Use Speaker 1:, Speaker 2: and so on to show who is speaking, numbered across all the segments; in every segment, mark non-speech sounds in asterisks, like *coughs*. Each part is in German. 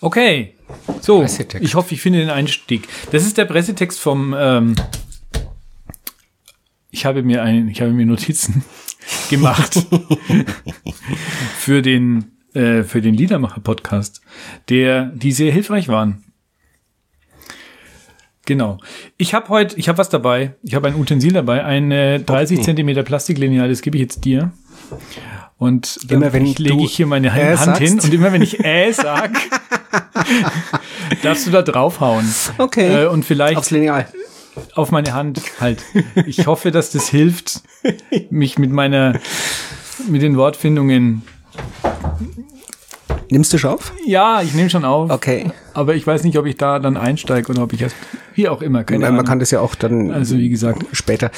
Speaker 1: Okay, so,
Speaker 2: Pressetext.
Speaker 1: ich hoffe, ich finde den Einstieg. Das ist der Pressetext vom, ähm, ich habe mir einen, ich habe mir Notizen *laughs* gemacht *laughs* für den, äh, für den Liedermacher-Podcast, der, die sehr hilfreich waren. Genau. Ich habe heute, ich habe was dabei. Ich habe ein Utensil dabei, ein äh, 30 Zentimeter Plastiklineal, das gebe ich jetzt dir. Und dann
Speaker 2: Immer wenn
Speaker 1: ich, lege ich hier meine
Speaker 2: äh
Speaker 1: Hand hin
Speaker 2: sagst.
Speaker 1: und immer wenn ich äh sag, *laughs* darfst du da draufhauen.
Speaker 2: Okay.
Speaker 1: Äh, und vielleicht
Speaker 2: Aufs Lineal.
Speaker 1: auf meine Hand halt. Ich hoffe, dass das hilft, mich mit meiner, mit den Wortfindungen.
Speaker 2: Nimmst du schon auf?
Speaker 1: Ja, ich nehme schon auf.
Speaker 2: Okay.
Speaker 1: Aber ich weiß nicht, ob ich da dann einsteige oder ob ich erst, wie auch immer, keine
Speaker 2: Man,
Speaker 1: Ahnung.
Speaker 2: kann das ja auch dann
Speaker 1: also wie gesagt,
Speaker 2: später.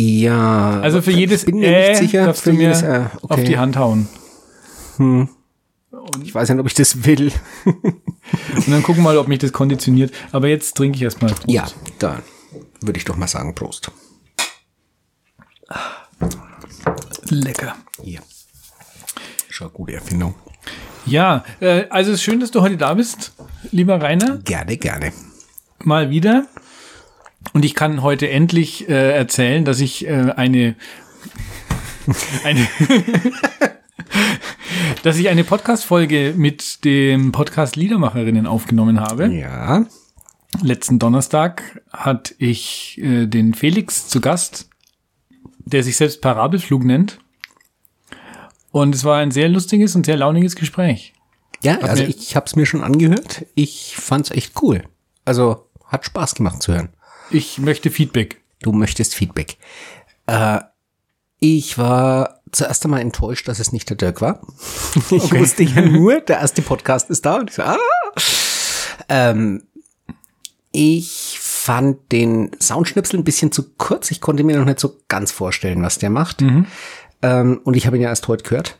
Speaker 2: Ja.
Speaker 1: also für jedes
Speaker 2: bin mir
Speaker 1: äh
Speaker 2: nicht sicher.
Speaker 1: darfst
Speaker 2: für
Speaker 1: du mir
Speaker 2: jedes, äh, okay.
Speaker 1: auf die Hand hauen.
Speaker 2: Ich weiß nicht, ob ich das will. *laughs*
Speaker 1: Und dann gucken wir mal, ob mich das konditioniert. Aber jetzt trinke ich erstmal.
Speaker 2: Ja, dann würde ich doch mal sagen, Prost.
Speaker 1: Lecker.
Speaker 2: Hier. Schon eine gute Erfindung.
Speaker 1: Ja, äh, also es ist schön, dass du heute da bist, lieber Rainer.
Speaker 2: Gerne, gerne.
Speaker 1: mal wieder. Und ich kann heute endlich äh, erzählen, dass ich äh, eine, *laughs* eine *laughs* dass ich eine Podcast-Folge mit dem Podcast Liedermacherinnen aufgenommen habe.
Speaker 2: Ja.
Speaker 1: Letzten Donnerstag hatte ich äh, den Felix zu Gast, der sich selbst Parabelflug nennt. Und es war ein sehr lustiges und sehr launiges Gespräch.
Speaker 2: Ja, also
Speaker 1: mir-
Speaker 2: ich habe es mir schon angehört. Ich fand's echt cool. Also hat Spaß gemacht zu hören.
Speaker 1: Ich möchte Feedback.
Speaker 2: Du möchtest Feedback. Äh, ich war zuerst einmal enttäuscht, dass es nicht der Dirk war. *laughs* Ich wusste ja nur, der erste Podcast ist da. Und ich so, ah. ähm, ich fand den Soundschnipsel ein bisschen zu kurz. Ich konnte mir noch nicht so ganz vorstellen, was der macht. Ähm, und ich habe ihn ja erst heute gehört.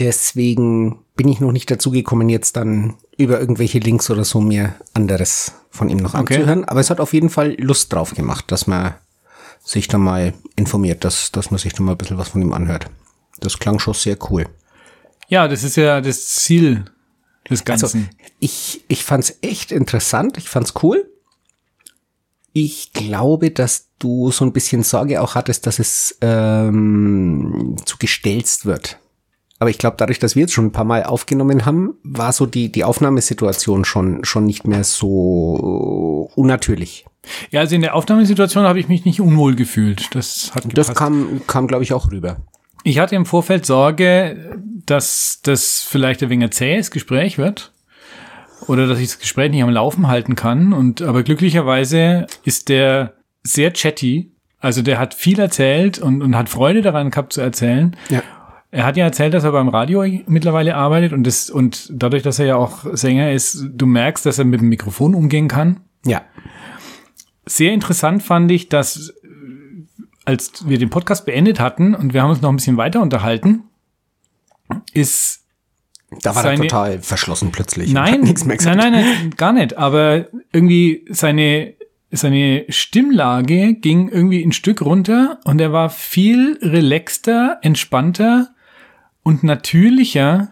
Speaker 2: Deswegen bin ich noch nicht dazu gekommen, jetzt dann über irgendwelche Links oder so mir anderes von ihm noch
Speaker 1: Okay.
Speaker 2: anzuhören. Aber es hat auf jeden Fall Lust drauf gemacht, dass man sich da mal informiert, dass, dass man sich da mal ein bisschen was von ihm anhört. Das klang schon sehr cool.
Speaker 1: Ja, das ist ja das Ziel des Ganzen.
Speaker 2: Also, ich, ich fand's echt interessant, ich fand's cool. Ich glaube, dass du so ein bisschen Sorge auch hattest, dass es ähm, zu gestelzt wird. Aber ich glaube, dadurch, dass wir jetzt schon ein paar Mal aufgenommen haben, war so die, die Aufnahmesituation schon, schon nicht mehr so unnatürlich.
Speaker 1: Ja, also in der Aufnahmesituation habe ich mich nicht unwohl gefühlt. Das hat
Speaker 2: Das
Speaker 1: gepasst.
Speaker 2: kam, kam glaube ich, auch rüber.
Speaker 1: Ich hatte im Vorfeld Sorge, dass das vielleicht ein wenig ein zähes Gespräch wird. Oder dass ich das Gespräch nicht am Laufen halten kann. Und aber glücklicherweise ist der sehr chatty. Also der hat viel erzählt und, und hat Freude daran gehabt zu erzählen.
Speaker 2: Ja.
Speaker 1: Er hat ja erzählt, dass er beim Radio mittlerweile arbeitet und das, und dadurch, dass er ja auch Sänger ist, du merkst, dass er mit dem Mikrofon umgehen kann.
Speaker 2: Ja.
Speaker 1: Sehr interessant fand ich, dass äh, als wir den Podcast beendet hatten und wir haben uns noch ein bisschen weiter unterhalten, ist
Speaker 2: Da war
Speaker 1: Seine-
Speaker 2: er total verschlossen plötzlich.
Speaker 1: nein,
Speaker 2: nichts mehr gesagt.
Speaker 1: nein, nein, nein, gar nicht. Aber irgendwie seine seine Stimmlage ging irgendwie ein Stück runter und er war viel relaxter, entspannter und natürlicher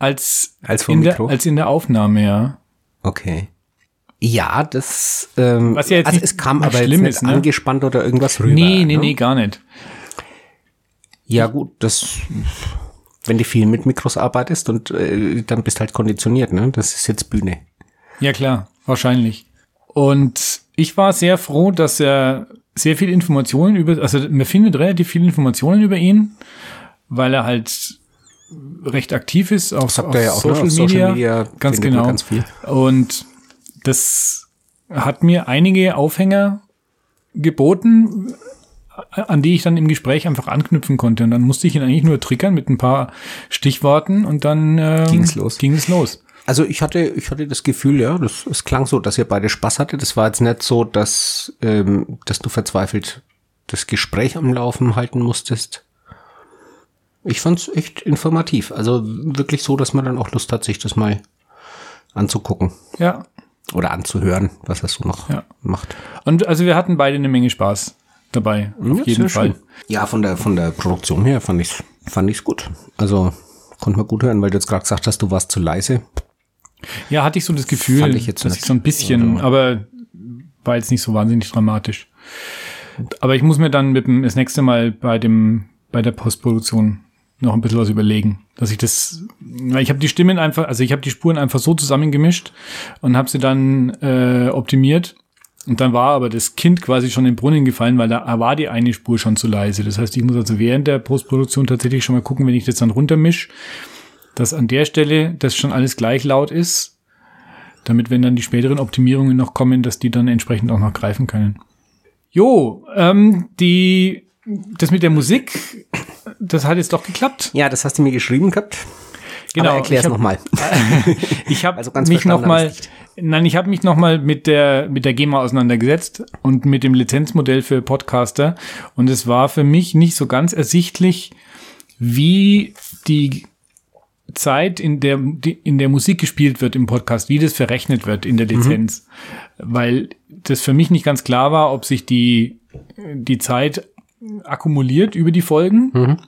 Speaker 1: als
Speaker 2: Als
Speaker 1: in der, als in der Aufnahme, ja.
Speaker 2: Okay. Ja, das, ähm,
Speaker 1: Was ja jetzt
Speaker 2: also es kam aber jetzt
Speaker 1: schlimm
Speaker 2: nicht
Speaker 1: ist, ne?
Speaker 2: angespannt oder irgendwas rüber.
Speaker 1: Nee, nee,
Speaker 2: ne?
Speaker 1: nee, gar nicht.
Speaker 2: Ja gut, das, wenn du viel mit Mikros arbeitest und äh, dann bist halt konditioniert, ne? Das ist jetzt Bühne.
Speaker 1: Ja, klar, wahrscheinlich. Und ich war sehr froh, dass er sehr viel Informationen über, also man findet relativ viele Informationen über ihn, weil er halt recht aktiv ist auf, auf
Speaker 2: ja auch, ne?
Speaker 1: Social,
Speaker 2: Auf Social
Speaker 1: Media.
Speaker 2: Media
Speaker 1: Ganz genau.
Speaker 2: ganz viel.
Speaker 1: Und das hat mir einige Aufhänger geboten, an die ich dann im Gespräch einfach anknüpfen konnte. Und dann musste ich ihn eigentlich nur triggern mit ein paar Stichworten und dann ähm,
Speaker 2: Ging's los.
Speaker 1: Ging es los.
Speaker 2: Also ich hatte, ich hatte das Gefühl, ja, das, es klang so, dass ihr beide Spaß hattet. Das war jetzt nicht so, dass, ähm, dass du verzweifelt das Gespräch am Laufen halten musstest. Ich fand's echt informativ. Also wirklich so, dass man dann auch Lust hat, sich das mal anzugucken
Speaker 1: Ja,
Speaker 2: oder anzuhören, was er so noch
Speaker 1: Ja.
Speaker 2: macht.
Speaker 1: Und also wir hatten beide eine Menge Spaß dabei, auf
Speaker 2: Ja,
Speaker 1: jeden
Speaker 2: sehr
Speaker 1: Fall.
Speaker 2: schön. Ja, von der, von der Produktion her fand ich's, fand ich's gut. Also, konnte man gut hören, weil du jetzt gerade gesagt hast, du warst zu leise.
Speaker 1: Ja, hatte ich so das Gefühl,
Speaker 2: Fand ich jetzt
Speaker 1: dass ich so ein bisschen,
Speaker 2: Also-
Speaker 1: aber war jetzt nicht so wahnsinnig dramatisch. Aber ich muss mir dann mit dem, das nächste Mal bei dem, bei der Postproduktion noch ein bisschen was überlegen, dass ich das, weil ich habe die Stimmen einfach, also ich habe die Spuren einfach so zusammengemischt und habe sie dann äh, optimiert. Und dann war aber das Kind quasi schon in den Brunnen gefallen, weil da war die eine Spur schon zu leise. Das heißt, ich muss also während der Postproduktion tatsächlich schon mal gucken, wenn ich das dann runtermisch, dass an der Stelle das schon alles gleich laut ist, damit wenn dann die späteren Optimierungen noch kommen, dass die dann entsprechend auch noch greifen können. Jo, ähm, die, das mit der Musik, das hat jetzt doch geklappt.
Speaker 2: Ja, das hast du mir geschrieben gehabt.
Speaker 1: Genau,
Speaker 2: Aber erklär's nochmal. *laughs*
Speaker 1: Ich habe
Speaker 2: Also
Speaker 1: mich
Speaker 2: verstanden
Speaker 1: noch mal,
Speaker 2: hab ich's
Speaker 1: nein, ich habe mich noch mal mit der mit der GEMA auseinandergesetzt und mit dem Lizenzmodell für Podcaster und es war für mich nicht so ganz ersichtlich, wie die Zeit, in der die, in der Musik gespielt wird im Podcast, wie das verrechnet wird in der Lizenz, weil das für mich nicht ganz klar war, ob sich die die Zeit akkumuliert über die Folgen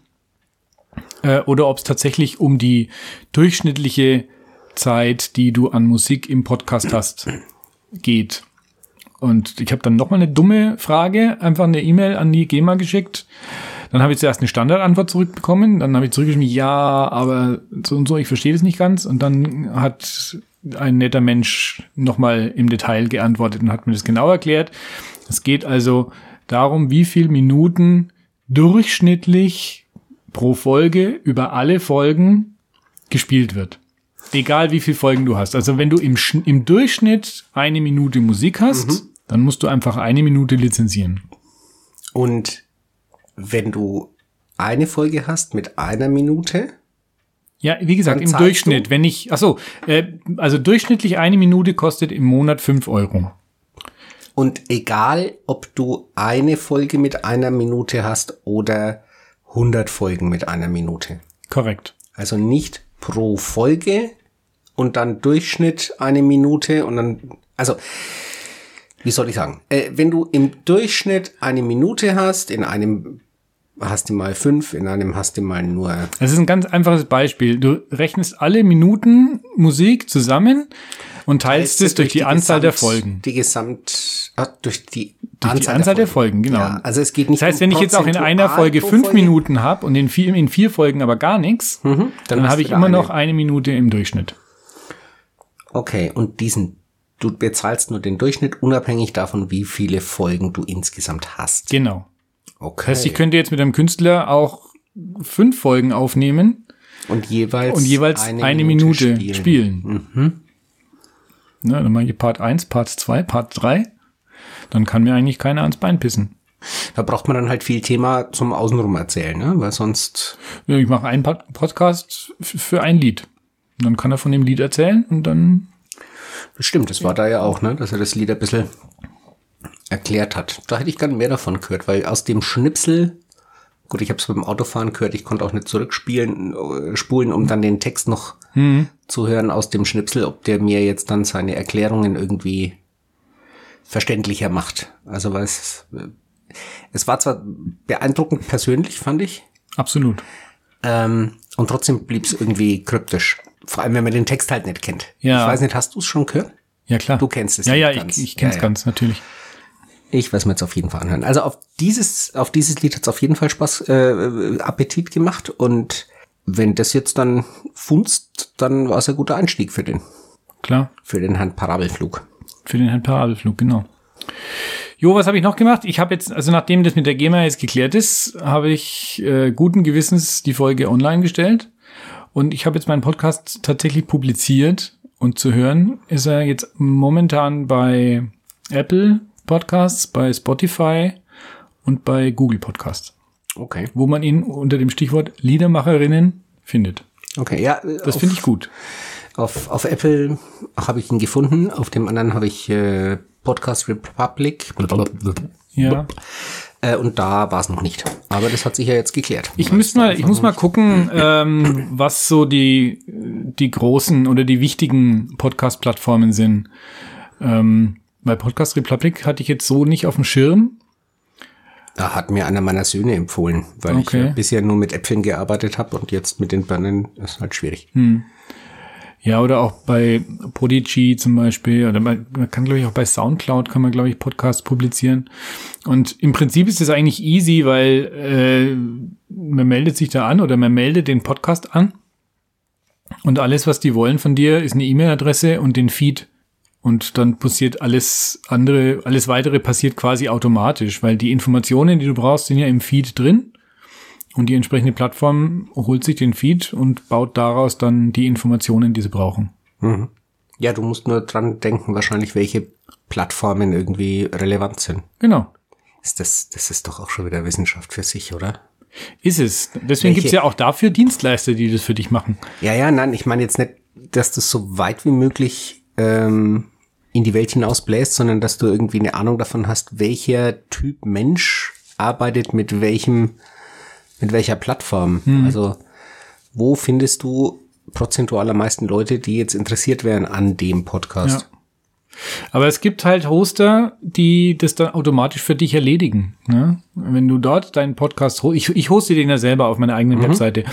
Speaker 1: äh, oder ob es tatsächlich um die durchschnittliche Zeit, die du an Musik im Podcast hast, geht. Und ich habe dann noch mal eine dumme Frage, einfach eine E-Mail an die GEMA geschickt. Dann habe ich zuerst eine Standardantwort zurückbekommen. Dann habe ich zurückgeschrieben, ja, aber so und so, ich verstehe das nicht ganz. Und dann hat ein netter Mensch noch mal im Detail geantwortet und hat mir das genau erklärt. Es geht also darum, wie viel Minuten durchschnittlich pro Folge über alle Folgen gespielt wird. Egal wie viele Folgen du hast. Also wenn du im, Schn- im Durchschnitt eine Minute Musik hast, dann musst du einfach eine Minute lizenzieren.
Speaker 2: Und wenn du eine Folge hast mit einer Minute,
Speaker 1: Ja, wie gesagt, im Durchschnitt,
Speaker 2: du?
Speaker 1: wenn ich, ach so, äh, also durchschnittlich eine Minute kostet im Monat fünf Euro.
Speaker 2: Und egal, ob du eine Folge mit einer Minute hast oder 100 Folgen mit einer Minute.
Speaker 1: Korrekt.
Speaker 2: Also nicht pro Folge und dann Durchschnitt eine Minute und dann, also, wie soll ich sagen? Äh, wenn du im Durchschnitt eine Minute hast, in einem hast du mal fünf, in einem hast du mal nur
Speaker 1: Das ist ein ganz einfaches Beispiel. Du rechnest alle Minuten Musik zusammen und teilst es durch die, Anzahl der
Speaker 2: Gesamt-
Speaker 1: Folgen.
Speaker 2: Die Gesamt, ah, durch die
Speaker 1: Durch die Anzahl der Folgen, genau.
Speaker 2: Ja, also es geht nicht
Speaker 1: Das heißt,
Speaker 2: um
Speaker 1: wenn ich jetzt auch in einer Folge fünf
Speaker 2: Folge.
Speaker 1: Minuten habe und in vier, in vier Folgen aber gar nichts,
Speaker 2: dann
Speaker 1: dann,
Speaker 2: hast
Speaker 1: habe ich immer
Speaker 2: eine.
Speaker 1: noch eine Minute im Durchschnitt.
Speaker 2: Okay, und diesen, du bezahlst nur den Durchschnitt, unabhängig davon, wie viele Folgen du insgesamt hast.
Speaker 1: Genau.
Speaker 2: Okay.
Speaker 1: Das heißt, ich könnte jetzt mit einem Künstler auch fünf Folgen aufnehmen
Speaker 2: und jeweils,
Speaker 1: und jeweils eine, Minute, spielen.
Speaker 2: Mhm.
Speaker 1: Ne, dann mache ich Part 1, Part 2, Part 3. Dann kann mir eigentlich keiner ans Bein pissen.
Speaker 2: Da braucht man dann halt viel Thema zum Außenrum erzählen, ne? Weil sonst,
Speaker 1: Ja, Ich mache einen Pod- Podcast für ein Lied. Und dann kann er von dem Lied erzählen und dann
Speaker 2: stimmt, das war da ja auch, ne? Dass er das Lied ein bisschen erklärt hat. Da hätte ich gern mehr davon gehört, weil aus dem Schnipsel, gut, ich habe es beim Autofahren gehört, ich konnte auch nicht zurückspielen, äh, spulen, um dann den Text noch zu hören aus dem Schnipsel, ob der mir jetzt dann seine Erklärungen irgendwie verständlicher macht. Also weil es, es war zwar beeindruckend persönlich, fand ich,
Speaker 1: absolut.
Speaker 2: ähm, und trotzdem blieb es irgendwie kryptisch. Vor allem, wenn man den Text halt nicht kennt.
Speaker 1: Ja.
Speaker 2: Ich weiß nicht, hast du es schon gehört?
Speaker 1: Ja, klar.
Speaker 2: Du kennst es
Speaker 1: Ja, ja,
Speaker 2: ganz.
Speaker 1: ich, ich kenn's
Speaker 2: Ja, ja.
Speaker 1: ganz, natürlich.
Speaker 2: Ich weiß mir jetzt auf jeden Fall anhören. Also auf dieses, auf dieses Lied hat es auf jeden Fall Spaß, äh, Appetit gemacht. Und wenn das jetzt dann funzt, dann war es ein guter Einstieg für den,
Speaker 1: Klar.
Speaker 2: für den Herrn Parabelflug.
Speaker 1: Für den Herrn Parabelflug, genau. Jo, was habe ich noch gemacht? Ich habe jetzt, also nachdem das mit der GEMA jetzt geklärt ist, habe ich äh, guten Gewissens die Folge online gestellt. Und ich habe jetzt meinen Podcast tatsächlich publiziert. Und zu hören ist er jetzt momentan bei Apple Podcasts, bei Spotify und bei Google Podcasts,
Speaker 2: Okay.
Speaker 1: wo man ihn unter dem Stichwort Liedermacherinnen findet.
Speaker 2: Okay, ja.
Speaker 1: Das finde ich gut.
Speaker 2: Auf, auf Apple habe ich ihn gefunden. Auf dem anderen habe ich äh, Podcast Republic.
Speaker 1: Ja.
Speaker 2: Äh, und da war es noch nicht. Aber das hat sich ja jetzt geklärt.
Speaker 1: Ich muss mal, ich muss mal gucken, ähm, was so die, die großen oder die wichtigen Podcast-Plattformen sind. Ähm, bei Podcast Republic hatte ich jetzt so nicht auf dem Schirm.
Speaker 2: Da hat mir einer meiner Söhne empfohlen, weil ich
Speaker 1: Okay.
Speaker 2: ja bisher nur mit Äpfeln gearbeitet habe und jetzt mit den Birnen ist halt schwierig.
Speaker 1: Ja, oder auch bei Prodigy zum Beispiel, oder man, man kann, glaube ich, auch bei Soundcloud kann man, glaube ich, Podcasts publizieren. Und im Prinzip ist es eigentlich easy, weil äh, man meldet sich da an oder man meldet den Podcast an. Und alles, was die wollen von dir, ist eine E-Mail-Adresse und den Feed. Und dann passiert alles andere, alles weitere passiert quasi automatisch, weil die Informationen, die du brauchst, sind ja im Feed drin. Und die entsprechende Plattform holt sich den Feed und baut daraus dann die Informationen, die sie brauchen.
Speaker 2: Mhm. Ja, du musst nur dran denken, wahrscheinlich, welche Plattformen irgendwie relevant sind.
Speaker 1: Genau.
Speaker 2: Ist das, das ist doch auch schon wieder Wissenschaft für sich, oder?
Speaker 1: Ist es. Deswegen
Speaker 2: Welche-
Speaker 1: gibt's ja auch dafür Dienstleister, die das für dich machen.
Speaker 2: Ja, ja, nein, ich meine jetzt nicht, dass du so weit wie möglich ähm, in die Welt hinausbläst, sondern dass du irgendwie eine Ahnung davon hast, welcher Typ Mensch arbeitet mit welchem, mit welcher Plattform. Also wo findest du prozentual am meisten Leute, die jetzt interessiert wären an dem Podcast?
Speaker 1: Ja. Aber es gibt halt Hoster, die das dann automatisch für dich erledigen. Ne? Wenn du dort deinen Podcast, ich, ich hoste den ja selber auf meiner eigenen Webseite.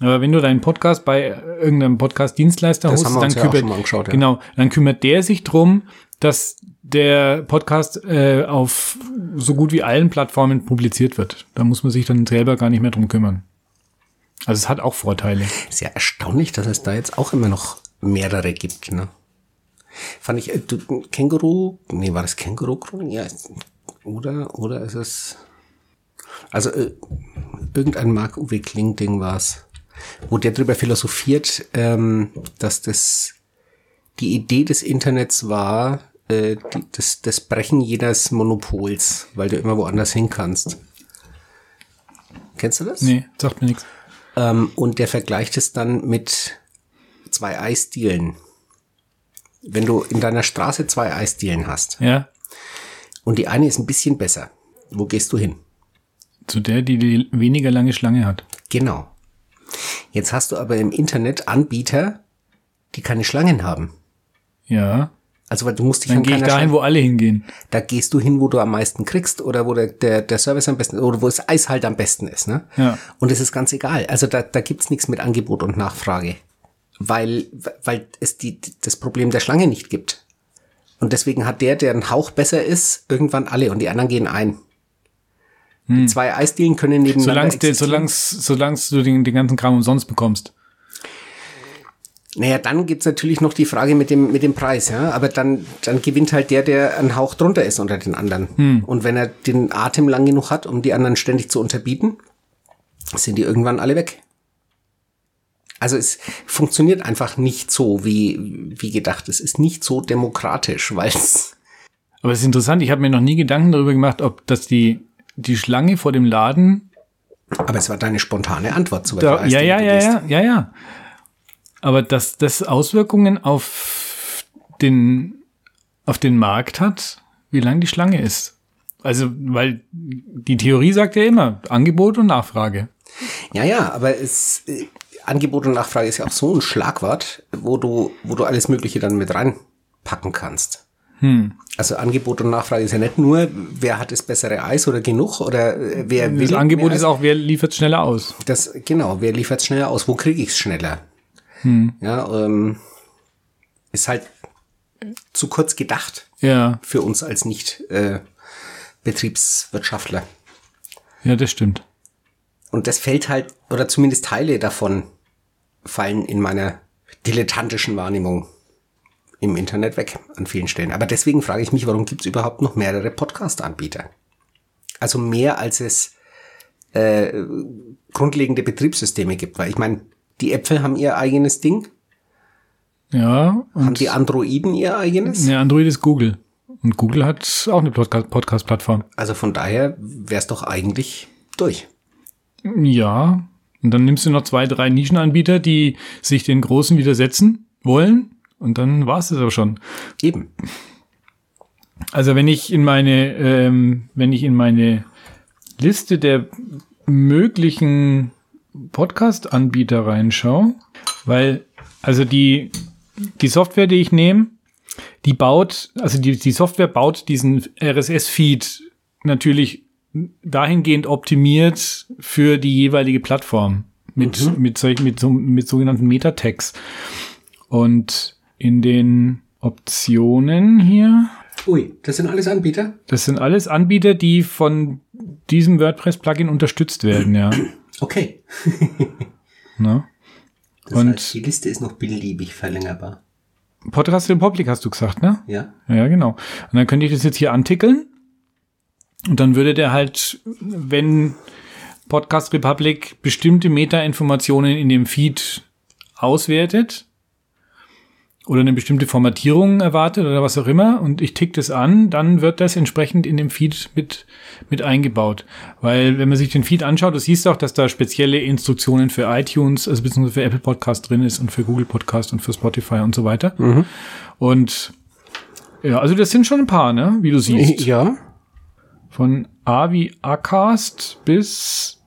Speaker 1: Aber wenn du deinen Podcast bei irgendeinem Podcast-Dienstleister hostest, dann
Speaker 2: ja
Speaker 1: kümmert,
Speaker 2: ja.
Speaker 1: genau, dann kümmert der sich drum, dass der Podcast äh, auf so gut wie allen Plattformen publiziert wird. Da muss man sich dann selber gar nicht mehr drum kümmern. Also es hat auch Vorteile.
Speaker 2: Ist ja erstaunlich, dass es da jetzt auch immer noch mehrere gibt, ne? Fand ich, äh, du, Känguru, nee, war das Känguru Chronik? Ja, oder, oder ist es, also, äh, irgendein Marc-Uwe Kling-Ding war's, wo der drüber philosophiert, ähm, dass das, die Idee des Internets war, äh, das, das Brechen jedes Monopols, weil du immer woanders hin kannst. Kennst du das?
Speaker 1: Nee, sagt mir nichts.
Speaker 2: Ähm, und der vergleicht es dann mit zwei Eisdielen. Wenn du in deiner Straße zwei Eisdielen hast
Speaker 1: Ja,
Speaker 2: und die eine ist ein bisschen besser, wo gehst du hin?
Speaker 1: zu der, die die weniger lange Schlange hat.
Speaker 2: Genau. Jetzt hast du aber im Internet Anbieter, die keine Schlangen haben.
Speaker 1: Ja,
Speaker 2: Also weil du musst dich
Speaker 1: dann
Speaker 2: an
Speaker 1: gehe ich dahin, wo alle hingehen.
Speaker 2: Da gehst du hin, wo du am meisten kriegst oder wo der, der, der Service am besten oder wo das Eis halt am besten ist. Ne?
Speaker 1: Ja.
Speaker 2: Und es ist ganz egal. Also da, da gibt's nichts mit Angebot und Nachfrage. Weil, weil es die, das Problem der Schlange nicht gibt. Und deswegen hat der, der ein Hauch besser ist, irgendwann alle und die anderen gehen ein. Die zwei Eisdielen können nebeneinander
Speaker 1: Solange solang's, solang's du den, den ganzen Kram umsonst bekommst.
Speaker 2: Naja, dann gibt's natürlich noch die Frage mit dem, mit dem Preis, ja. Aber dann, dann gewinnt halt der, der einen Hauch drunter ist unter den anderen. Und wenn er den Atem lang genug hat, um die anderen ständig zu unterbieten, sind die irgendwann alle weg. Also es funktioniert einfach nicht so, wie, wie gedacht. Es ist nicht so demokratisch, weil es,
Speaker 1: Aber es ist interessant, ich habe mir noch nie Gedanken darüber gemacht, ob das die, die Schlange vor dem Laden.
Speaker 2: aber es war deine spontane Antwort zu
Speaker 1: Da, ja, ja, ja, ja, ja, ja. Aber dass das Auswirkungen auf den, auf den Markt hat, wie lang die Schlange ist. Also, weil die Theorie sagt ja immer, Angebot und Nachfrage.
Speaker 2: Ja, ja, aber es, äh, Angebot und Nachfrage ist ja auch so ein Schlagwort, wo du, wo du alles Mögliche dann mit reinpacken kannst. Also Angebot und Nachfrage ist ja nicht nur, wer hat das bessere Eis oder genug oder äh, wer will.
Speaker 1: Das Angebot ist auch, wer liefert schneller aus.
Speaker 2: Das, genau, wer liefert schneller aus? Wo kriege ich es schneller? Ja, ähm, ist halt zu kurz gedacht
Speaker 1: Ja,
Speaker 2: für uns als nicht äh, Betriebswirtschaftler.
Speaker 1: ja, das stimmt.
Speaker 2: Und das fällt halt, oder zumindest Teile davon fallen in meiner dilettantischen Wahrnehmung im Internet weg an vielen Stellen. Aber deswegen frage ich mich, warum gibt es überhaupt noch mehrere Podcast-Anbieter? Also mehr als es äh, grundlegende Betriebssysteme gibt. Weil ich meine, die Äpfel haben ihr eigenes Ding,
Speaker 1: Ja,
Speaker 2: haben die Androiden ihr eigenes.
Speaker 1: ja, Android ist Google. Und Google hat auch eine Podcast- Podcast-Plattform.
Speaker 2: Also von daher wäre es doch eigentlich durch.
Speaker 1: Ja, und dann nimmst du noch zwei, drei Nischenanbieter, die sich den Großen widersetzen wollen. Und dann war es aber schon.
Speaker 2: Eben.
Speaker 1: Also wenn ich in meine, ähm, wenn ich in meine Liste der möglichen Podcast-Anbieter reinschaue, weil, also die, die Software, die ich nehme, die baut, also die, die Software baut diesen RSS-Feed natürlich dahingehend optimiert für die jeweilige Plattform mit, mit, solch, mit, so, mit sogenannten Metatext. Und in den Optionen hier,
Speaker 2: Ui, das sind alles Anbieter?
Speaker 1: das sind alles Anbieter, die von diesem WordPress-Plugin unterstützt werden, ja.
Speaker 2: Okay. *laughs*
Speaker 1: Ne?
Speaker 2: Das
Speaker 1: Und-
Speaker 2: heißt, die Liste ist noch beliebig verlängerbar.
Speaker 1: Podcast Republic hast du gesagt, ne?
Speaker 2: Ja?
Speaker 1: Ja, genau. Und dann könnte ich das jetzt hier antickeln. Und dann würde der halt, wenn Podcast Republic bestimmte Meta-Informationen in dem Feed auswertet oder eine bestimmte Formatierung erwartet oder was auch immer und ich tick das an, dann wird das entsprechend in dem Feed mit, mit eingebaut. Weil wenn man sich den Feed anschaut, du siehst auch, dass da spezielle Instruktionen für iTunes, also beziehungsweise für Apple Podcast drin ist und für Google Podcast und für Spotify und so weiter. Und ja, also das sind schon ein paar, ne? Wie du siehst.
Speaker 2: Ja.
Speaker 1: Von A wie Acast bis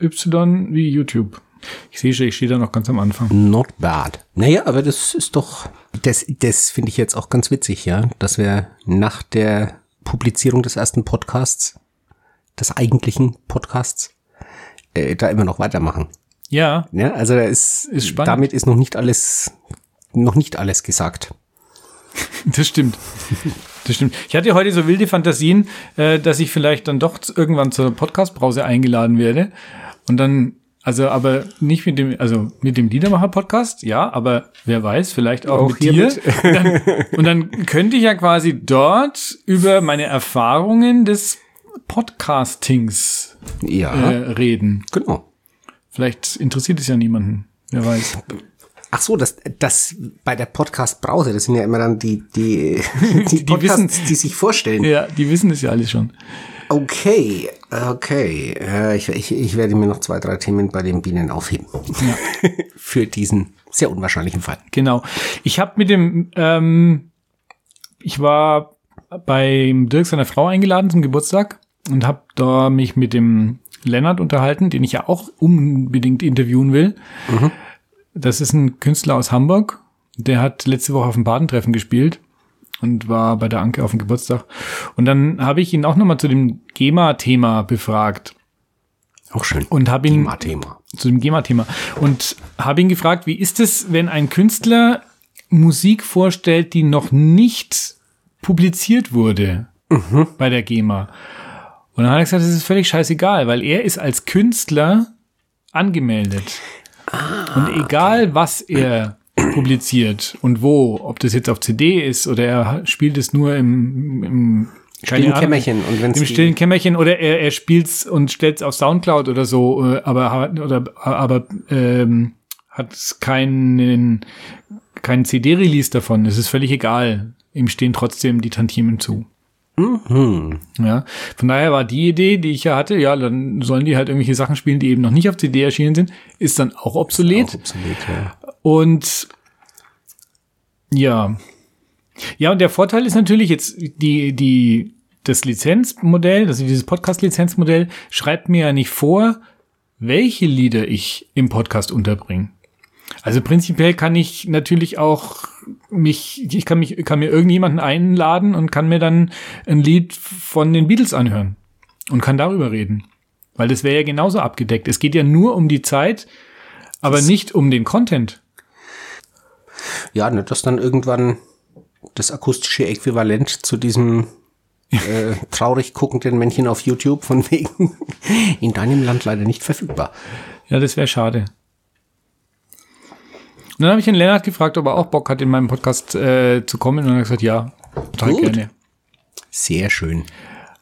Speaker 1: Y wie YouTube. Ich sehe schon, ich stehe da noch ganz am Anfang.
Speaker 2: Not bad. Naja, aber das ist doch, das, das finde ich jetzt auch ganz witzig, ja, dass wir nach der Publizierung des ersten Podcasts, des eigentlichen Podcasts, äh, da immer noch weitermachen.
Speaker 1: Ja,
Speaker 2: Ja, also da ist,
Speaker 1: Ist spannend.
Speaker 2: damit ist noch nicht alles, noch nicht alles gesagt. *laughs*
Speaker 1: das stimmt. Das stimmt. Ich hatte heute so wilde Fantasien, äh, dass ich vielleicht dann doch irgendwann zur Podcast-Brause eingeladen werde. Und dann, also aber nicht mit dem, also mit dem Liedermacher-Podcast, ja, aber wer weiß, vielleicht auch,
Speaker 2: Auch
Speaker 1: mit dir. Und dann, und dann könnte ich ja quasi dort über meine Erfahrungen des Podcastings
Speaker 2: Ja,
Speaker 1: äh, reden.
Speaker 2: genau.
Speaker 1: Vielleicht interessiert es ja niemanden. Wer weiß.
Speaker 2: Ach so, das, das bei der Podcast-Brause, das sind ja immer dann die, die, *laughs* die,
Speaker 1: Die
Speaker 2: Podcasts, die sich vorstellen.
Speaker 1: Ja, die wissen es ja alles schon.
Speaker 2: Okay, okay. Äh, ich, ich, ich werde mir noch zwei, drei Themen bei den Bienen aufheben. *laughs* Für diesen sehr unwahrscheinlichen Fall.
Speaker 1: Genau. Ich habe mit dem, ähm, ich war beim Dirk seiner Frau eingeladen zum Geburtstag und habe da mich mit dem Lennart unterhalten, den ich ja auch unbedingt interviewen will. Das ist ein Künstler aus Hamburg. Der hat letzte Woche auf dem Badentreffen gespielt und war bei der Anke auf dem Geburtstag. Und dann habe ich ihn auch nochmal zu dem GEMA-Thema befragt
Speaker 2: Auch schön.
Speaker 1: und habe ihn
Speaker 2: Thema.
Speaker 1: zu dem GEMA-Thema und habe ihn gefragt, wie ist es, wenn ein Künstler Musik vorstellt, die noch nicht publiziert wurde bei der GEMA? Und dann hat er gesagt, das ist völlig scheißegal, weil er ist als Künstler angemeldet. und egal, was er publiziert und wo, ob das jetzt auf CD ist oder er spielt es nur im, im
Speaker 2: Stillen Kämmerchen. Und wenn's
Speaker 1: im stillen Kämmerchen oder er, er spielt's und stellt's auf Soundcloud oder so, äh, aber hat- oder aber ähm, hat keinen keinen CD-Release davon. Es ist völlig egal. Ihm stehen trotzdem die Tantiemen zu. Ja, von daher war die Idee, die ich ja hatte, ja, dann sollen die halt irgendwelche Sachen spielen, die eben noch nicht auf CD erschienen sind, ist dann auch obsolet.
Speaker 2: Auch obsolet, ja.
Speaker 1: Und ja. Ja, und der Vorteil ist natürlich jetzt die, die, das Lizenzmodell, also dieses Podcast-Lizenzmodell, schreibt mir ja nicht vor, welche Lieder ich im Podcast unterbringe. Also prinzipiell kann ich natürlich auch mich, ich kann mich, kann mir irgendjemanden einladen und kann mir dann ein Lied von den Beatles anhören und kann darüber reden. Weil das wäre ja genauso abgedeckt. Es geht ja nur um die Zeit, aber nicht um den Content.
Speaker 2: Ja, ne, das dann irgendwann das akustische Äquivalent zu diesem äh, traurig guckenden Männchen auf YouTube von wegen *laughs* in deinem Land leider nicht verfügbar.
Speaker 1: Ja, das wäre schade. Und dann habe ich den Lennart gefragt, ob er auch Bock hat, in meinem Podcast äh, zu kommen. Und er hat gesagt, ja, total
Speaker 2: Gut.
Speaker 1: gerne.
Speaker 2: Sehr schön.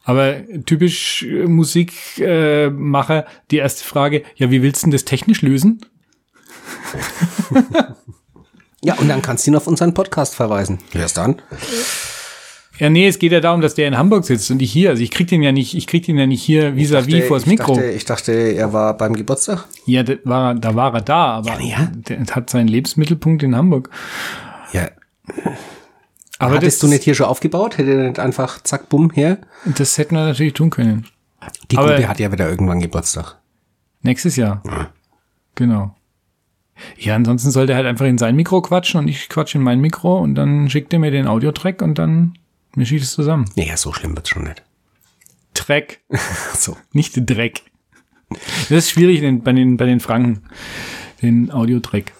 Speaker 1: Aber typisch äh, Musikmacher, äh, Macher, die erste Frage, ja, wie willst du denn das technisch lösen? *laughs*
Speaker 2: Ja, und dann kannst du ihn auf unseren Podcast verweisen. Erst dann.
Speaker 1: Ja, nee, es geht ja darum, dass der in Hamburg sitzt und ich hier. Also ich krieg den ja nicht, ich krieg den ja nicht hier vis-à-vis vors
Speaker 2: ich,
Speaker 1: Mikro.
Speaker 2: dachte, ich dachte, er war beim Geburtstag.
Speaker 1: ja, da war, er- da war er da, aber
Speaker 2: Ja.
Speaker 1: der hat seinen Lebensmittelpunkt in Hamburg.
Speaker 2: Ja.
Speaker 1: Aber
Speaker 2: Hattest du nicht hier schon aufgebaut? Hätte er nicht einfach zack, bumm, her?
Speaker 1: das hätten wir natürlich tun können.
Speaker 2: Die Gruppe hat ja wieder irgendwann Geburtstag.
Speaker 1: Nächstes Jahr. Genau. Ja, ansonsten sollte er halt einfach in sein Mikro quatschen und ich quatsche in mein Mikro und dann schickt er mir den Audiotrack und dann mische ich das zusammen.
Speaker 2: Naja, so schlimm wird's schon nicht.
Speaker 1: Track, *laughs*
Speaker 2: So.
Speaker 1: nicht Dreck. Das ist schwierig bei den, bei den Franken, den Audiotrack.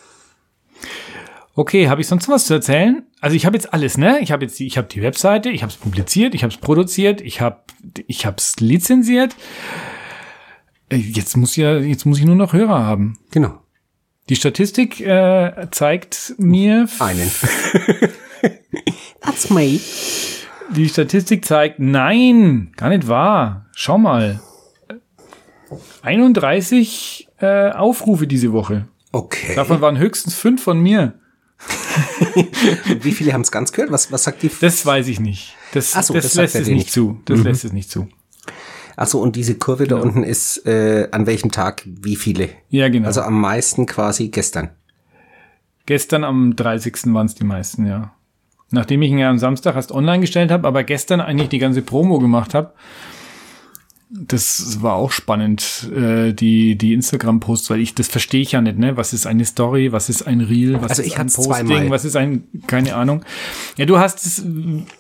Speaker 1: Okay, habe ich sonst was zu erzählen? Also ich habe jetzt alles, ne? Ich habe jetzt die, ich habe die Webseite, ich habe es publiziert, ich habe es produziert, ich habe ich habe es lizenziert. Äh, Jetzt muss ja jetzt muss ich nur noch Hörer haben.
Speaker 2: Genau.
Speaker 1: Die Statistik äh, zeigt mir
Speaker 2: Einen. *laughs* That's me.
Speaker 1: Die Statistik zeigt, nein, gar nicht wahr. Schau mal. 31 äh, Aufrufe diese Woche.
Speaker 2: Okay.
Speaker 1: Davon waren höchstens fünf von mir.
Speaker 2: Und *laughs* wie viele haben es ganz gehört? Was, was sagt die?
Speaker 1: Das weiß ich nicht. Das,
Speaker 2: so,
Speaker 1: das,
Speaker 2: das
Speaker 1: lässt es nicht
Speaker 2: nicht.
Speaker 1: zu. Das lässt es nicht zu.
Speaker 2: Achso, und diese Kurve da unten ist äh, an welchem Tag wie viele?
Speaker 1: Ja, genau.
Speaker 2: Also am meisten quasi gestern.
Speaker 1: gestern am 30. waren es die meisten, ja. Nachdem ich ihn ja am Samstag erst online gestellt habe, aber gestern eigentlich die ganze Promo gemacht habe. Das war auch spannend, äh, die, die Instagram-Posts, weil ich, das verstehe ich ja nicht, ne? Was ist eine Story, was ist ein Reel, was
Speaker 2: Also
Speaker 1: ist
Speaker 2: ich
Speaker 1: ein Posting,
Speaker 2: zweimal.
Speaker 1: was ist ein, keine Ahnung. Ja, du hast es